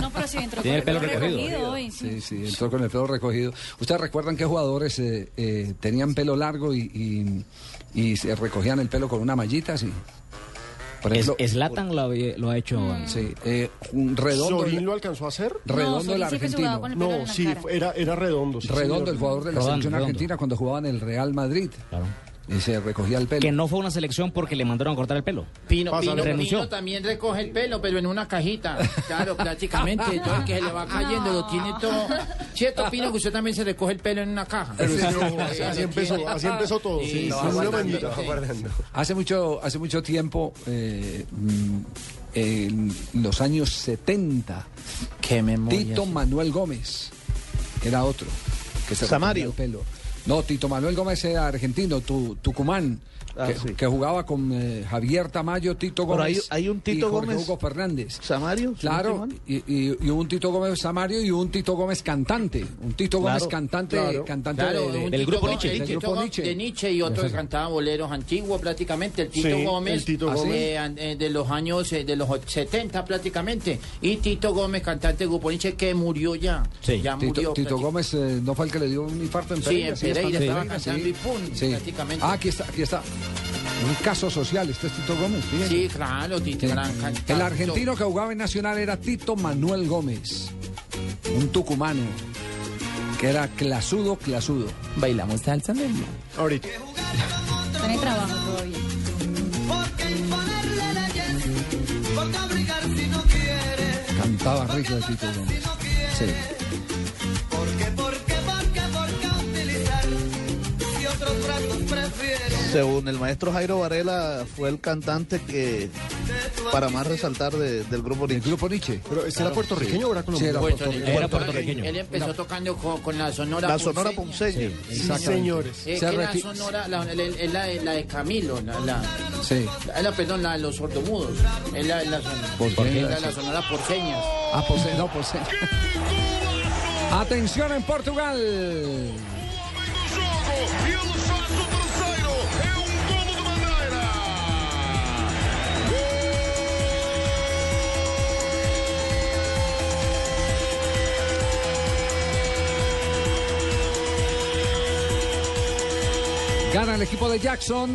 No, pero si entró Tiene con el pelo recogido. hoy. Sí, sí, entró con el pelo recogido. ¿Ustedes recuerdan qué jugadores eh, eh, tenían pelo largo y, y- y se recogían el pelo con una mallita así? Por Es- Zlatan lo, lo ha hecho antes. Sí, eh, un redondo. ¿Sorín lo alcanzó a hacer? Redondo el argentino. No, sí, era, era redondo. sí, Redondo, señor. el jugador de la selección redondo. argentina cuando jugaba en el Real Madrid. Y se recogía el pelo. Que no fue una selección porque le mandaron a cortar el pelo. Pino, Pásale. Pino, renunció. Pino también recoge el pelo, pero en una cajita. Claro, (laughs) prácticamente. Entonces que se le va cayendo, lo tiene todo. Cierto, Pino, que usted también se recoge el pelo en una caja. Pero sí, no, así- así empezó, así empezó todo, sí. Hace mucho, hace mucho tiempo, eh, mm, en los años 70, Tito Manuel Gómez era otro. Que se Samario. el pelo. No, Tito Manuel Gómez era argentino, tu, Tucumán. Ah, que, sí. que jugaba con eh, Javier Tamayo, Tito Pero Gómez. hay- hay un y Tito Gómez- Hugo Fernández. ¿Samario? Claro, y, y- y un Tito Gómez Samario y un Tito Gómez cantante. Un Tito Gómez cantante, claro. cantante Claro, de- del grupo Nietzsche. Del grupo de Nietzsche y otro que cantaba boleros antiguos prácticamente, el Tito Sí, Gómez, el Tito ¿Ah, Gómez. eh, de los años eh, de los 70 prácticamente, y Tito Gómez, cantante del grupo Nietzsche, que murió ya, ya Tito, murió. Tito Gómez eh, no fue el que le dio un infarto en Sí, Pereira. en Pereira, estaba sí, cantando sí. y pum, Sí. prácticamente. Ah, aquí está, aquí está. Un caso social, este es Tito Gómez. fíjense. Sí, claro, Tito, Sí. gran cantante. El argentino que jugaba en Nacional era Tito Manuel Gómez, un tucumano, que era clasudo, clasudo. Bailamos salsa, Ahorita. Está en trabajo todavía. Cantaba rico de Tito Gómez. Sí. Según el maestro Jairo Varela, fue el cantante que, para más resaltar de- del grupo El Nietzsche. grupo Nietzche. Pero ¿este era puertorriqueño o era Sí, colombiano? era puertorriqueño. Era puertorriqueño. Él empezó tocando con, con la Sonora La Sonora Ponceña. Sí, señores. Eh, Se que la sonora, la, la- la- la- la de Camilo, la, la, Sí. la- perdón, la de los sordomudos, es la, la, son- ¿Por qué? es la, sonora por señas. Ah, pues no, pues Atención en Portugal. Gana el equipo de Jackson.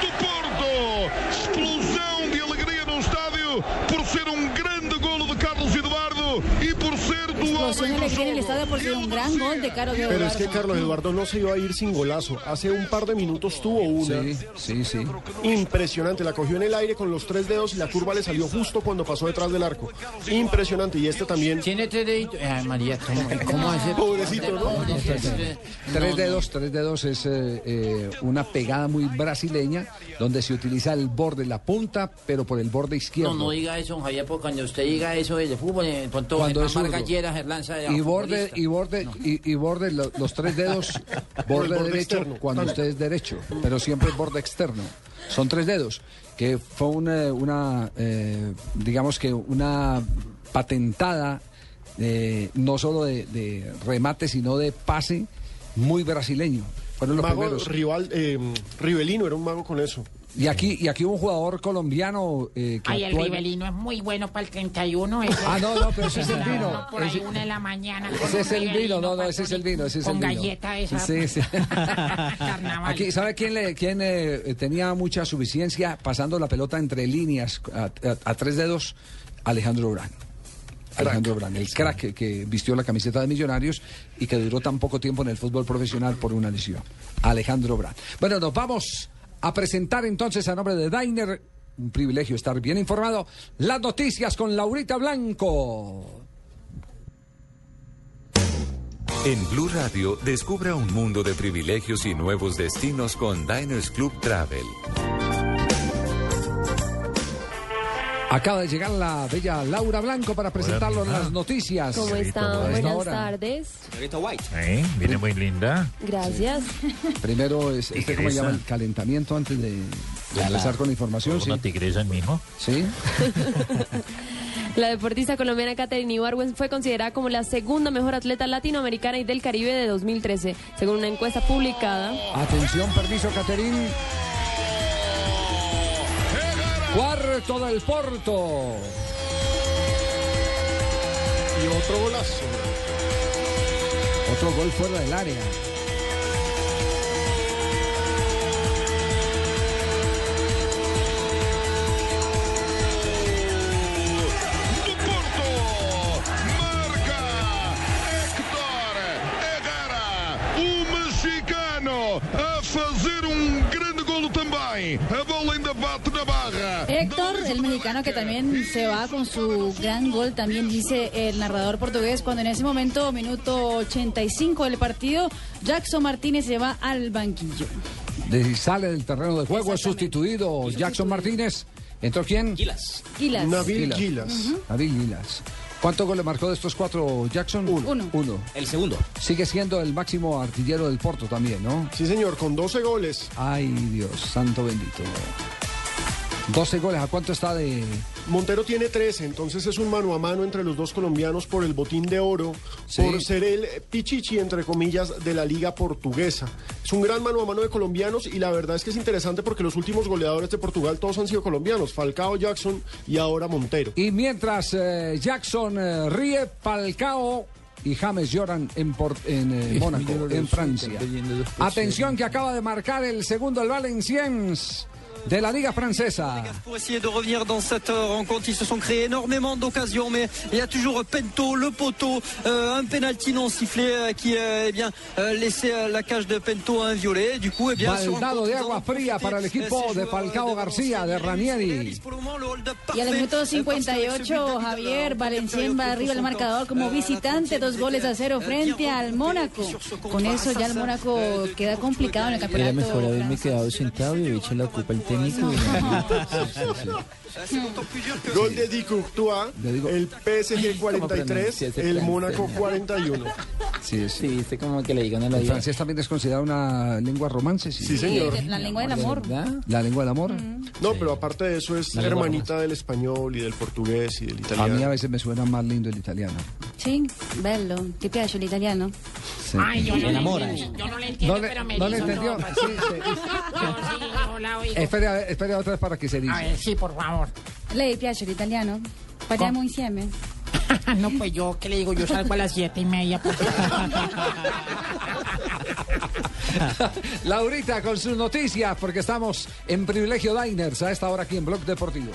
do Porto. Explosão de alegria no estádio por ser um grande golo de Carlos Eduardo e por ser do Explosión de homem do alegría en el jogo. estadio por ser un gran gol de Carlos Pero es que Carlos Eduardo no se iba a ir sin golazo. Hace un par de minutos tuvo una. Sí, sí, sí. Impresionante. La cogió en el aire con los tres dedos y la curva le salió justo cuando pasó detrás del arco. Impresionante. Y este también. Tiene tres deditos. Ay, María, ¿cómo, cómo hace? Pobrecito, ¿no? Tres dedos, tres dedos es eh, eh, una pegada muy brasileña donde se utiliza el borde, la punta, pero por el borde izquierdo. No, no diga eso, Javier, porque cuando usted diga eso de fútbol, eh, Cuando es a y borde y borde y, y borde lo- los tres dedos (laughs) borde borde derecho externo. cuando usted es derecho pero siempre es borde externo. Son tres dedos que fue una, una eh, digamos que una patentada eh, no solo de, de remate sino de pase muy brasileño. Fueron los Mago primeros. rival, eh, Rivelino era un mago con eso. Y aquí y aquí hubo un jugador colombiano eh, que Ay, el actual- Rivelino es muy bueno para el 31. ese- Ah, no, no, pero ese es el vino. Por ahí Ese- una de la mañana. con Ese es el vino, no, no, ese es el vino, ese es Con el vino. galleta esa. Sí, sí. (laughs) Carnaval. Aquí, ¿sabe quién, le, quién eh, tenía mucha suficiencia pasando la pelota entre líneas a, a- a tres dedos? Alejandro Brán. Alejandro Brán, el crack que, que vistió la camiseta de Millonarios y que duró tan poco tiempo en el fútbol profesional por una lesión. Alejandro Brán. Bueno, nos vamos a presentar entonces a nombre de Dainer, un privilegio estar bien informado, las noticias con Laurita Blanco. En Blue Radio, descubra un mundo de privilegios y nuevos destinos con Diners Club Travel. Acaba de llegar la bella Laura Blanco para presentarnos mija. las noticias. ¿Cómo está? A esta Buenas hora. tardes. Señorita White. Viene muy linda. Gracias. (laughs) Primero, es, este, ¿cómo se llama? El calentamiento antes de, de empezar con la información. Una sí. tigresa en mi hijo. Sí. (laughs) La deportista colombiana Katherine Ibargüen fue considerada como la segunda mejor atleta latinoamericana y del Caribe de 2013, según una encuesta publicada. Atención, permiso, Caterín. Cuarto del Porto. Y otro golazo. Otro gol fuera del área. A fazer bola bate na barra. Héctor, el mexicano que también se va con su gran gol, también dice el narrador portugués, cuando en ese momento, minuto 85 del partido, Jackson Martínez se va al banquillo. De- sale del terreno de juego, es sustituido Jackson Martínez. ¿Entró quién? Gilas. Gilas. Nabil Gilas. Nabil Gilas. ¿Cuántos goles marcó de estos cuatro Jackson? Uno. Uno. El segundo. Sigue siendo el máximo artillero del Porto también, ¿no? Sí, señor, con 12 goles. Ay, Dios, santo bendito. 12 goles, ¿a cuánto está de...? Montero tiene 13, entonces es un mano a mano entre los dos colombianos por el botín de oro, Sí. por ser el pichichi, entre comillas, de la liga portuguesa. Es un gran mano a mano de colombianos y la verdad es que es interesante porque los últimos goleadores de Portugal todos han sido colombianos, Falcao, Jackson y ahora Montero. Y mientras eh, Jackson eh, ríe, Palcao y James lloran en, en eh, (laughs) Mónaco, en Francia. Atención que acaba de marcar el segundo el Valenciennes de la Liga Francesa. Pour essayer de revenir dans cette euh, rencontre, ils se sont créés énormément d'occasions, mais il y a toujours Pento, le poteau, euh, un penalty non sifflé euh, qui euh, eh bien, euh, laissait euh, la cage de Pento inviolée. Du coup, eh bien, sur un Baldado compte, de ils en agua ont fría profité, para el euh, equipo ces de Falcao euh, García, de Ranieri. Y al minuto 58, Javier Valencien va arriba el marcador como visitante, dos goles a cero frente al Mónaco. Con eso ya el Mónaco queda complicado en el Era campeonato. mejor haberme francés. quedado sentado y hecho la culpa al técnico. Gol de Di Courtois, el PSG 43, el Mónaco 41. Sí, sí, este como que le digan a la ¿El francés también es considerado una lengua romance? Sí, señor. La lengua del amor. ¿La lengua del amor? No, pero aparte de eso es hermanita del español y del portugués y del A italiano. mí a veces me suena más lindo el italiano. Sí, bello. Ti piace l'italiano? Sí. Ay, yo no, yo no le entiendo, No le- pero me no le entendió. Espera, espera otra vez para que se diga. A ver, sí, por favor. Lei piace l'italiano? Parliamo insieme. (laughs) No, pues yo, ¿qué le digo? Yo salgo a las siete y media. pues. (laughs) Laurita con sus noticias, porque estamos en Privilegio Diners a esta hora aquí en Blog Deportivo.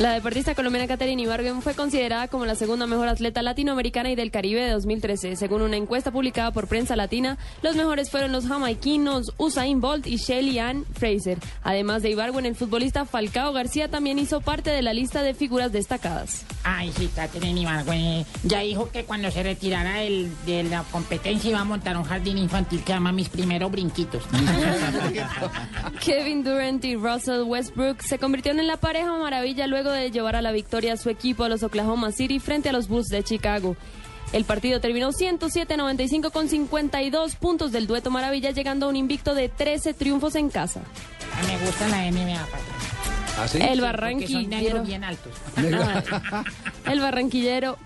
La deportista colombiana Katherine Ibargüen fue considerada como la segunda mejor atleta latinoamericana y del Caribe de 2013. Según una encuesta publicada por Prensa Latina, los mejores fueron los jamaiquinos Usain Bolt y Shelly Ann Fraser. Además de Ibargüen, el futbolista Falcao García también hizo parte de la lista de figuras destacadas. Ay, sí, Catherine Ibargüen. Ya dijo que cuando se retirara del- de la competencia iba a montar un jardín infantil que llama Mis Primeros Brinquitos. (laughs) Kevin Durant y Russell Westbrook se convirtieron en la pareja maravilla luego de llevar a la victoria a su equipo a los Oklahoma City frente a los Bulls de Chicago. El partido terminó 107-95 con 52 puntos del dueto maravilla, llegando a un invicto de 13 triunfos en casa. Me gusta la NBA, patrón. ¿Ah, sí? El Porque son barranquillero, bien altos. (laughs) (laughs) el barranquillero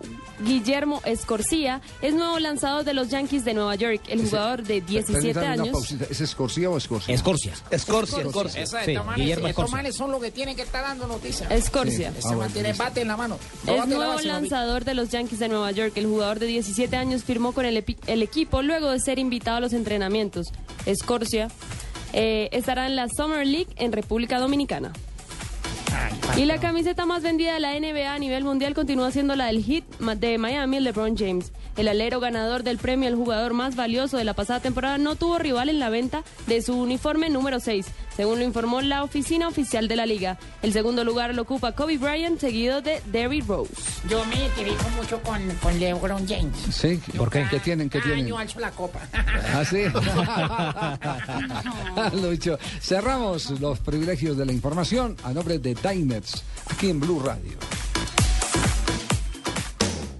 Guillermo Escorcia es nuevo lanzador de los Yankees de Nueva York. El jugador de 17 Permítame una años. ¿Es Escorcia o Escorcia? Escorcia. Escorcia, Escorcia. Esa de Sí, tomales, son los que tienen que estar dando noticias. Escorcia. Sí. Ese Ah, man bueno, tiene listo. bate en la mano. Es nuevo lanzador de los Yankees de Nueva York. El jugador de 17 años firmó con el, epi- el equipo luego de ser invitado a los entrenamientos. Escorcia eh, estará en la Summer League en República Dominicana. Y la camiseta más vendida de la NBA a nivel mundial continúa siendo la del ma- de Miami, LeBron James. El alero ganador del premio al jugador más valioso de la pasada temporada no tuvo rival en la venta de su uniforme número 6, según lo informó la oficina oficial de la liga. El segundo lugar lo ocupa Kobe Bryant, seguido de Derrick Rose. Yo me identifico mucho con, con LeBron James. Sí, ¿por qué? ¿Qué tienen? ¿Qué Ah, tienen? yo alzo la copa. ¿Ah, sí? (laughs) (laughs) Lucho, cerramos los privilegios de la información a nombre de Diners, aquí en Blue Radio.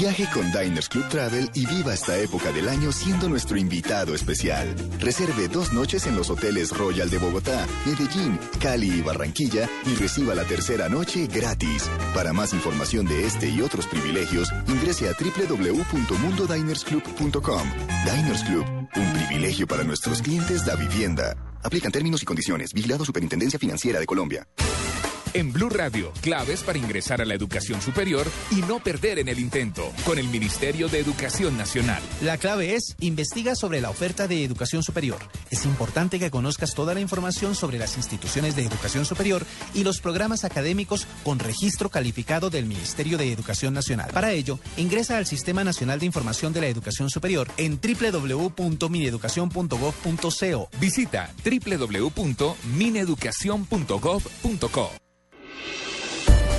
Viaje con Diners Club Travel y viva esta época del año siendo nuestro invitado especial. Reserve dos noches en los hoteles Royal de Bogotá, Medellín, Cali y Barranquilla y reciba la tercera noche gratis. Para más información de este y otros privilegios, ingrese a www.mundodinersclub.com. Diners Club, un privilegio para nuestros clientes da vivienda. Aplican términos y condiciones. Vigilado Superintendencia Financiera de Colombia. En Blue Radio, claves para ingresar a la educación superior y no perder en el intento, con el Ministerio de Educación Nacional. La clave es, investiga sobre la oferta de educación superior. Es importante que conozcas toda la información sobre las instituciones de educación superior y los programas académicos con registro calificado del Ministerio de Educación Nacional. Para ello, ingresa al Sistema Nacional de Información de la Educación Superior en www.mineducacion.gov.co. Visita www.mineducacion.gov.co.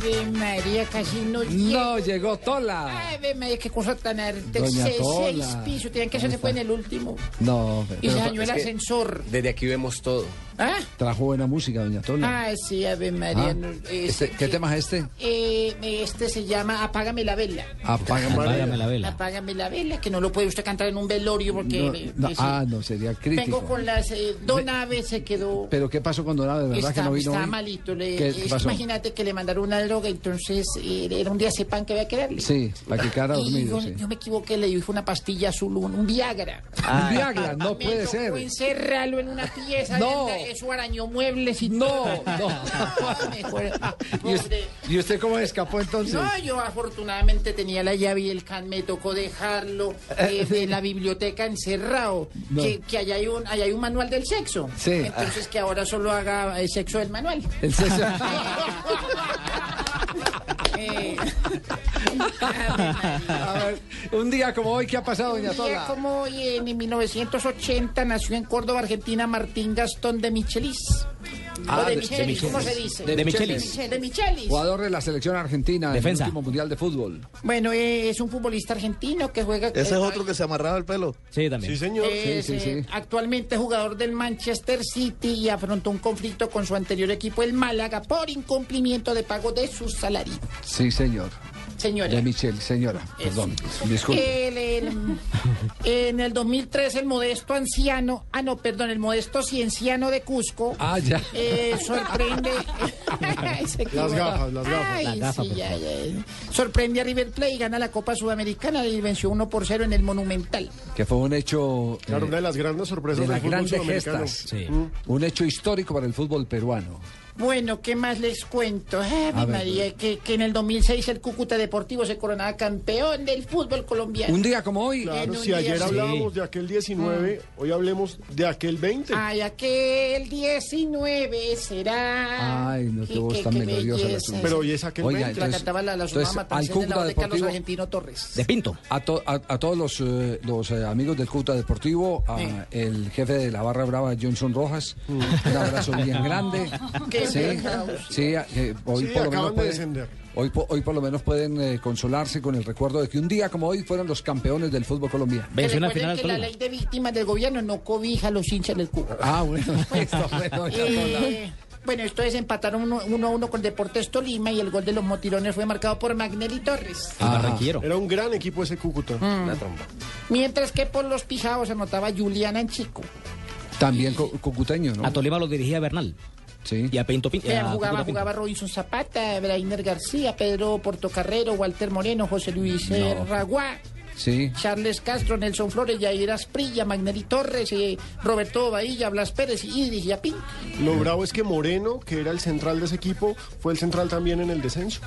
Ave María, casi no No llegó Tola. Ave María, qué cosa tan arte. Doña Seis, Tola. seis pisos, tenían que hacerse fue en el último. No, Y se pero dañó el ascensor. Desde aquí vemos todo. ¿Ah? trajo buena música, doña Tola. Ah, sí, Ave María. Ah, no, este- ¿Qué tema es este? Eh, este se llama Apágame la vela. Apágame, Apágame la vela. Apágame la vela, que no lo puede usted cantar en un velorio porque... No, eh, no, eh, sí. ah, no, sería Vengo crítico. con las... Eh, Don Ave se quedó... Pero ¿qué pasó con Donado? ¿De verdad Está, que no vino está hoy? malito. Le, ¿Qué es- pasó? Imagínate que le mandaron una entonces eh, era un día sepan que había que darle. Sí, para que quedara Y dormido, yo, sí. yo me equivoqué, le dije una pastilla azul, un, un Viagra. Un Viagra, no Me puede ser. encerrarlo en una pieza. No. de- Eso arañó muebles y No, todo. no. (laughs) mejor- (laughs) ¿Y usted, ¿Y usted cómo escapó entonces? No, yo afortunadamente tenía la llave y el can, me tocó dejarlo eh, (laughs) de la biblioteca encerrado. No. Que, que allá, hay un, allá hay un manual del sexo. Sí. Entonces que ahora solo haga el sexo del manual. El sexo- Eh, A (laughs) ver, un día como hoy, ¿qué ha pasado, doña Un día como hoy, en 1980, nació en Córdoba, Argentina, Martín Gastón de Michelis. Ah, de, de- Michelis, de ¿cómo se dice? De De Michelis. Michelis. De Michelis. Jugador de la selección argentina Defensa. en el último mundial de fútbol. Bueno, eh, es un futbolista argentino que juega... Ese es otro que se amarraba el pelo. Sí, también. Sí, señor. Es, eh, Actualmente jugador del Manchester City y afrontó un conflicto con su anterior equipo, el Málaga, por incumplimiento de pago de su salario. Sí, señor. Señora. De Michel, señora. Perdón. Disculpe. El- el- en el 2003 el modesto anciano, ah no, perdón, el modesto cienciano de Cusco Ah, ya. eh, sorprende. (laughs) Las gafas, las gafas. Ay, Las gafas, sí, ya, ya. Sorprende a River Plate y gana la Copa Sudamericana y venció 1 por 0 en el Monumental. Que fue un hecho. eh, Claro, una de las grandes sorpresas de del las fútbol grandes sudamericano. gestas. Sí. Un hecho histórico para el fútbol peruano. Bueno, ¿qué más les cuento? Ay, ver, María, que, que en el 2006 el Cúcuta Deportivo se coronaba campeón del fútbol colombiano. Un día como hoy. Claro, si día ayer sí. hablábamos de aquel 19, hoy hablemos de aquel 20. Ay, aquel 19 será. Ay, no, qué voz qué- tan melodiosa la belleza. Pero hoy es aquel Oiga, 20. La entonces- cantaba la, la entonces, al Cúcuta la de Carlos Deportivo- Argentino Torres. De Pinto. A, to- a- a todos los, eh, los eh, amigos del Cúcuta Deportivo, a Sí. el jefe de la barra brava, Johnson Rojas, un abrazo bien (laughs) grande. Qué Sí, sí, eh, hoy, Sí, por lo menos de pueden, hoy, hoy por lo menos pueden eh, consolarse con el recuerdo de que un día como hoy fueron los campeones del fútbol colombiano. Que Venció una final al que la ley de víctimas del gobierno no cobija a los hinchas del Cúcuta. Ah, bueno, (laughs) esto, bueno, Eh, bueno, esto es empataron uno, uno a uno con Deportes Tolima y el gol de los motirones fue marcado por Magnelli Torres. Barranquillero. Era un gran equipo ese Cúcuta. Mm. Mientras que por los pijados anotaba Juliana en Chico. También cu- cucuteño, ¿no? A Tolima lo dirigía Bernal. Sí. Y a Pinto Pinto. Vean, jugaba, jugaba Robinson Zapata, Brainer García, Pedro Portocarrero, Walter Moreno, José Luis No. Raguá, Sí. Charles Castro, Nelson Flores, Yair Asprilla, Magnelli Torres, eh, Roberto Bahía, Blas Pérez y Idris Yapín. Lo bravo es que Moreno, que era el central de ese equipo, fue el central también en el descenso.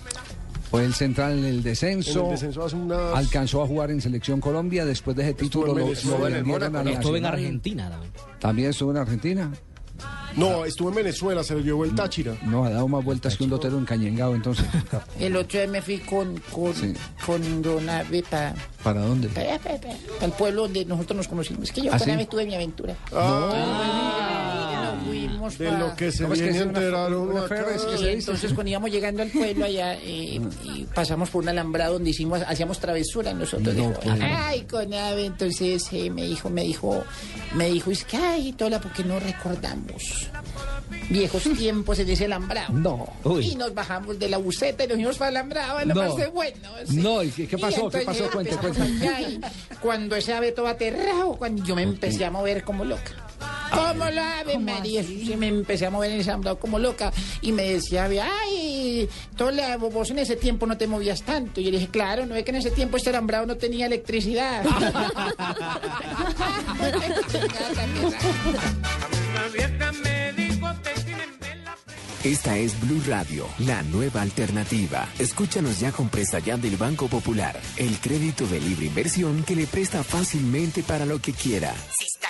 Fue el central en el descenso. En el descenso hace unas- Alcanzó a jugar en Selección Colombia. Después de ese título lo, lo en Estuvo en. Argentina. También estuvo en Argentina. No, estuvo en Venezuela, se le dio el Táchira. No, ha dado más vueltas que un lotero encañengado entonces. (laughs) El otro día me fui con, con, con Don Abe para ¿Para dónde? el pueblo donde nosotros nos conocimos. Es que yo ¿Ah, con sí? Abe tuve mi aventura. Ah. De pa- lo que se ¿Cómo es que viene es una- enteraron una acá. ferry, es que se dice? entonces cuando íbamos llegando al pueblo allá eh, y pasamos por un alambrado donde hicimos hacíamos travesura nosotros No, dijo, pues. ay con ave entonces eh, me dijo me dijo me dijo es que ay tola porque no recordamos viejos (laughs) tiempos en ese alambrado No. y nos bajamos de la buceta y nos fuimos para el alambrado lo No. más de bueno sí. No, ¿y qué, qué pasó? ¿Qué entonces pasó? Cuente, cuente. cuando ese ave todo aterrado cuando yo me empecé a mover como loca como la ave María, sí, me empecé a mover en ese alambrado como loca y me decía, ay, Tola, vos en ese tiempo no te movías tanto. Y yo le dije, claro, no es que en ese tiempo este alambrado no tenía electricidad. (laughs) Esta es Blue Radio, la nueva alternativa. Escúchanos ya con presta ya del Banco Popular, el crédito de libre inversión que le presta fácilmente para lo que quiera. Se está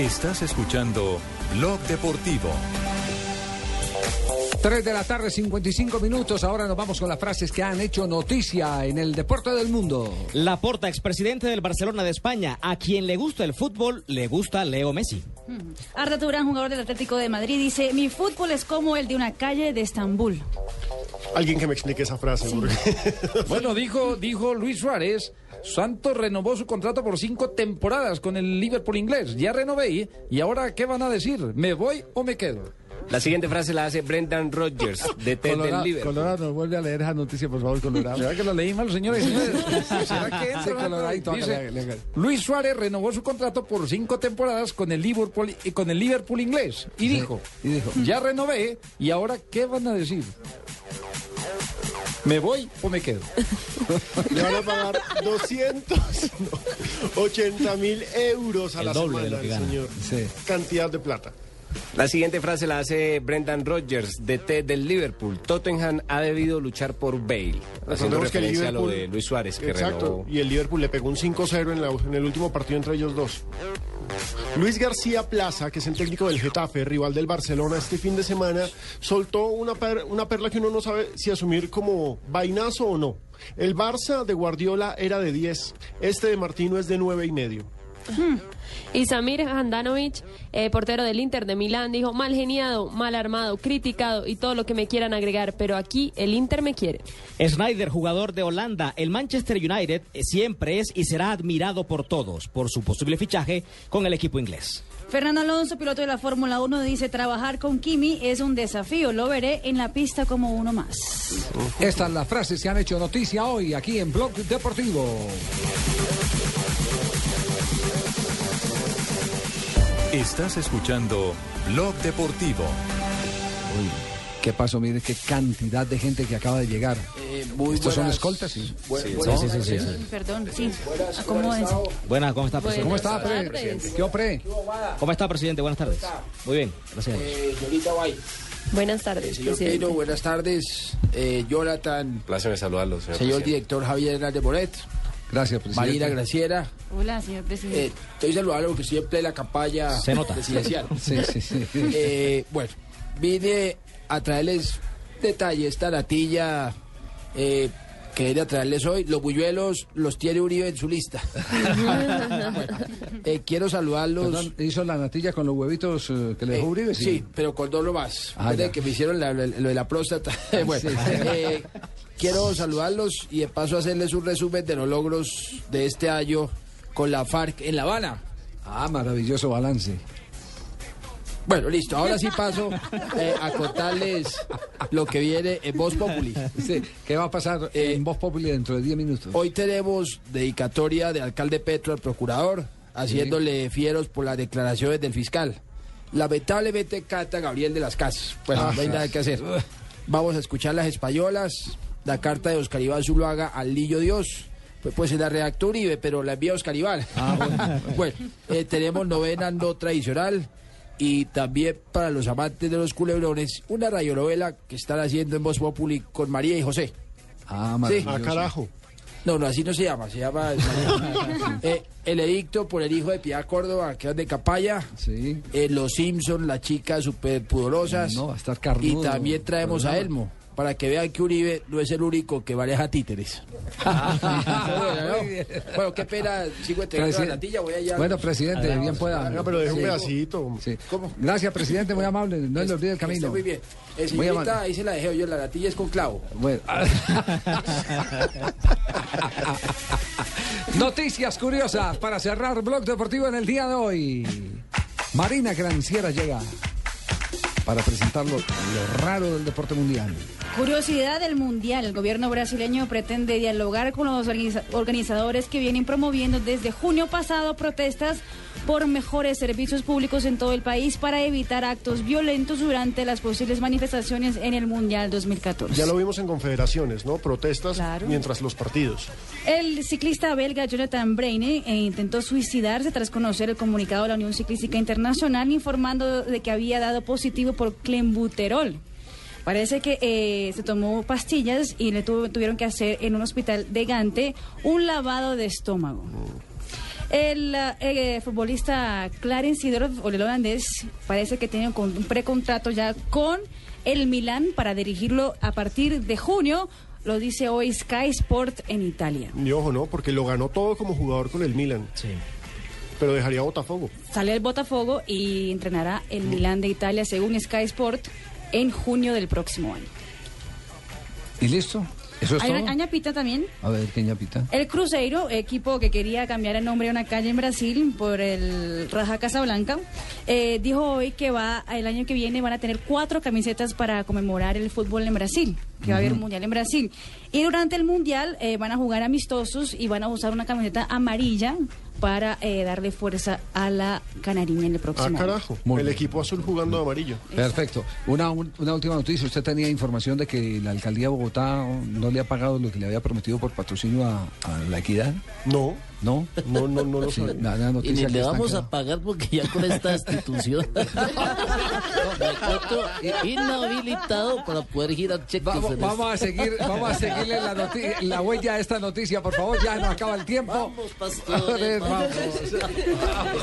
Estás escuchando Blog Deportivo. 3 de la tarde, 55 minutos. Ahora nos vamos con las frases que han hecho noticia en el deporte del mundo. Laporta, expresidente del Barcelona de España. A quien le gusta el fútbol, le gusta Leo Messi. Arda Turán, jugador del Atlético de Madrid, dice, mi fútbol es como el de una calle de Estambul. Alguien que me explique esa frase. porque- Bueno, dijo, dijo Luis Suárez, Santos renovó su contrato por cinco temporadas con el Liverpool inglés. Ya renové y ahora ¿qué van a decir? ¿Me voy o me quedo? La siguiente frase la hace Brendan Rodgers, de Ted del Colorado, Liverpool. Colorado, nos vuelve a leer esa noticia, por favor, Colorado. ¿Será que lo leí mal, señores? ¿Será que entra? Sí, Coloradito, Dice, hágale, hágale. Luis Suárez renovó su contrato por cinco temporadas con el Liverpool y con el Liverpool inglés y dijo, y dijo, ya renové y ahora ¿qué van a decir? ¿Me voy o me quedo? (laughs) Le van a pagar 280 mil euros a El la doble de semana, lo que gana. señor. Cantidad de plata. La siguiente frase la hace Brendan Rodgers, de Ted del Liverpool. Tottenham ha debido luchar por Bale, haciendo referencia a lo de Luis Suárez, que Exacto, renovó. y el Liverpool le pegó un 5-0 en, la- en el último partido entre ellos dos. Luis García Plaza, que es el técnico del Getafe, rival del Barcelona este fin de semana, soltó una, per- una perla que uno no sabe si asumir como vainazo o no. El Barça de Guardiola era de 10, este de Martino es de 9 y medio. Y Samir Handanovic, eh, portero del Inter de Milán, dijo, mal geniado, mal armado, criticado y todo lo que me quieran agregar, pero aquí el Inter me quiere. Snyder, jugador de Holanda, el Manchester United eh, siempre es y será admirado por todos por su posible fichaje con el equipo inglés. Fernando Alonso, piloto de la Fórmula 1, dice, trabajar con Kimi es un desafío, lo veré en la pista como uno más. Estas son las frases que han hecho noticia hoy aquí en Blog Deportivo. Estás escuchando Blog Deportivo. Uy, ¿qué pasó? Mire qué cantidad de gente que acaba de llegar. muy ¿Estos son escoltas? Sí. Sí, buenas- sí, sí, sí, sí. Perdón, sí, acomódense. Buenas, ¿cómo está, presidente? ¿Cómo está, pre? ¿Qué opre? ¿Cómo está, presidente? Buenas tardes. Muy bien, gracias. Eh, señorita Guay. Buenas tardes, Señor presidente. Peiro, buenas tardes. Eh, Jonathan, Placer saludarlos, señor, señor presidente. director Javier Hernández Moret. Gracias, presidente. Marina Graciera. Hola, señor Eh, presidente. estoy saludando porque estoy en plena campaña Se nota. presidencial. (laughs) Sí, sí, sí. Eh, bueno, vine a traerles detalles, esta natilla eh, quería traerles hoy. Los buñuelos los tiene Uribe en su lista. Bueno, (laughs) eh, quiero saludarlos. Perdón, ¿Hizo la natilla con los huevitos eh, que le dejó Eh, Uribe? sí. pero con dos más. Ah, Desde ya. que me hicieron la- lo de la próstata. (laughs) (laughs) bueno, Sí. eh, quiero saludarlos y de paso hacerles un resumen de los logros de este año con la FARC en La Habana. Ah, maravilloso balance. Bueno, listo. Ahora sí paso eh, a contarles lo que viene en Voz Populi. Sí, ¿Qué va a pasar en Voz Populi dentro de 10 minutos? Hoy tenemos dedicatoria de alcalde Petro al procurador, haciéndole fieros por las declaraciones del fiscal. Lamentablemente canta Gabriel de las Casas. Pues Ah. no hay nada que hacer. Vamos a escuchar las españolas, la carta de Oscar Iván Zuluaga al Lillo Dios. Pues, pues se la redactó Uribe, pero la envía Oscar Iván. (laughs) bueno, eh, tenemos novena no tradicional y también para los amantes de los culebrones, una radionovela que están haciendo en Voz Populi con María y José. Ah, Sí. Ah, carajo. No, no, así no se llama, se llama (laughs) eh, El Edicto por el hijo de Piedad Córdoba, que es de Capaya. Sí. Eh, los Simpson, las chicas super pudorosas. No, va a estar y también traemos a. Elmo, para que vean que Uribe no es el único que maneja títeres. (laughs) Bien. bueno, qué pena, sigo entregando la latilla, voy allá. Bueno, presidente, bien pueda. Venga, pero deje un pedacito. Sí. Gracias, presidente, muy amable. No le olvide el Está camino. muy bien. Eh, Muy señorita, amable. ahí se la dejé yo, la latilla es con clavo. Bueno. (laughs) Noticias curiosas para cerrar Blog Deportivo en el día de hoy. Marina Granciera llega para presentar lo, lo raro del deporte mundial. Curiosidad del Mundial. El gobierno brasileño pretende dialogar con los organiza- organizadores que vienen promoviendo desde junio pasado protestas por mejores servicios públicos en todo el país para evitar actos violentos durante las posibles manifestaciones en el Mundial 2014. Ya lo vimos en confederaciones, ¿no? Protestas Claro. mientras los partidos. El ciclista belga Jonathan Braine eh, intentó suicidarse tras conocer el comunicado de la Unión Ciclística Internacional informando de que había dado positivo por clenbuterol. Parece que eh, se tomó pastillas y le tuvo- tuvieron que hacer en un hospital de Gante un lavado de estómago. El eh, futbolista Clarence Seedorf, o el holandés, parece que tiene un con- un precontrato ya con el Milán para dirigirlo a partir de junio. Lo dice hoy Sky Sport en Italia. Y ojo, ¿no? Porque lo ganó todo como jugador con el Milan. Sí. Pero dejaría a Botafogo. Sale el Botafogo y entrenará el Milán de Italia según Sky Sport en junio del próximo año. ¿Y listo? ¿Eso es Hay todo? una también. A ver, ¿qué ñapita? El Cruzeiro, equipo que quería cambiar el nombre de una calle en Brasil por el Raja Casablanca, eh, dijo hoy que va el año que viene van a tener cuatro camisetas para conmemorar el fútbol en Brasil, que va a haber un mundial en Brasil. Y durante el mundial eh, van a jugar amistosos y van a usar una camiseta amarilla para eh, darle fuerza a la canariña en el Ah, próximo. año. carajo. el equipo azul jugando de amarillo. Perfecto. Una, un- una última noticia. ¿Usted tenía información de que la alcaldía de Bogotá no le ha pagado lo que le había prometido por patrocinio a, a la equidad? No. No, no, no, no lo sí, Y ni le vamos a pagar porque ya con esta (laughs) institución inhabilitado para poder girar cheques. Vamos, vamos a seguir, vamos a seguirle la, noticia, la huella a esta noticia, por favor, ya nos acaba el tiempo. Vamos, pastores, vamos. vamos.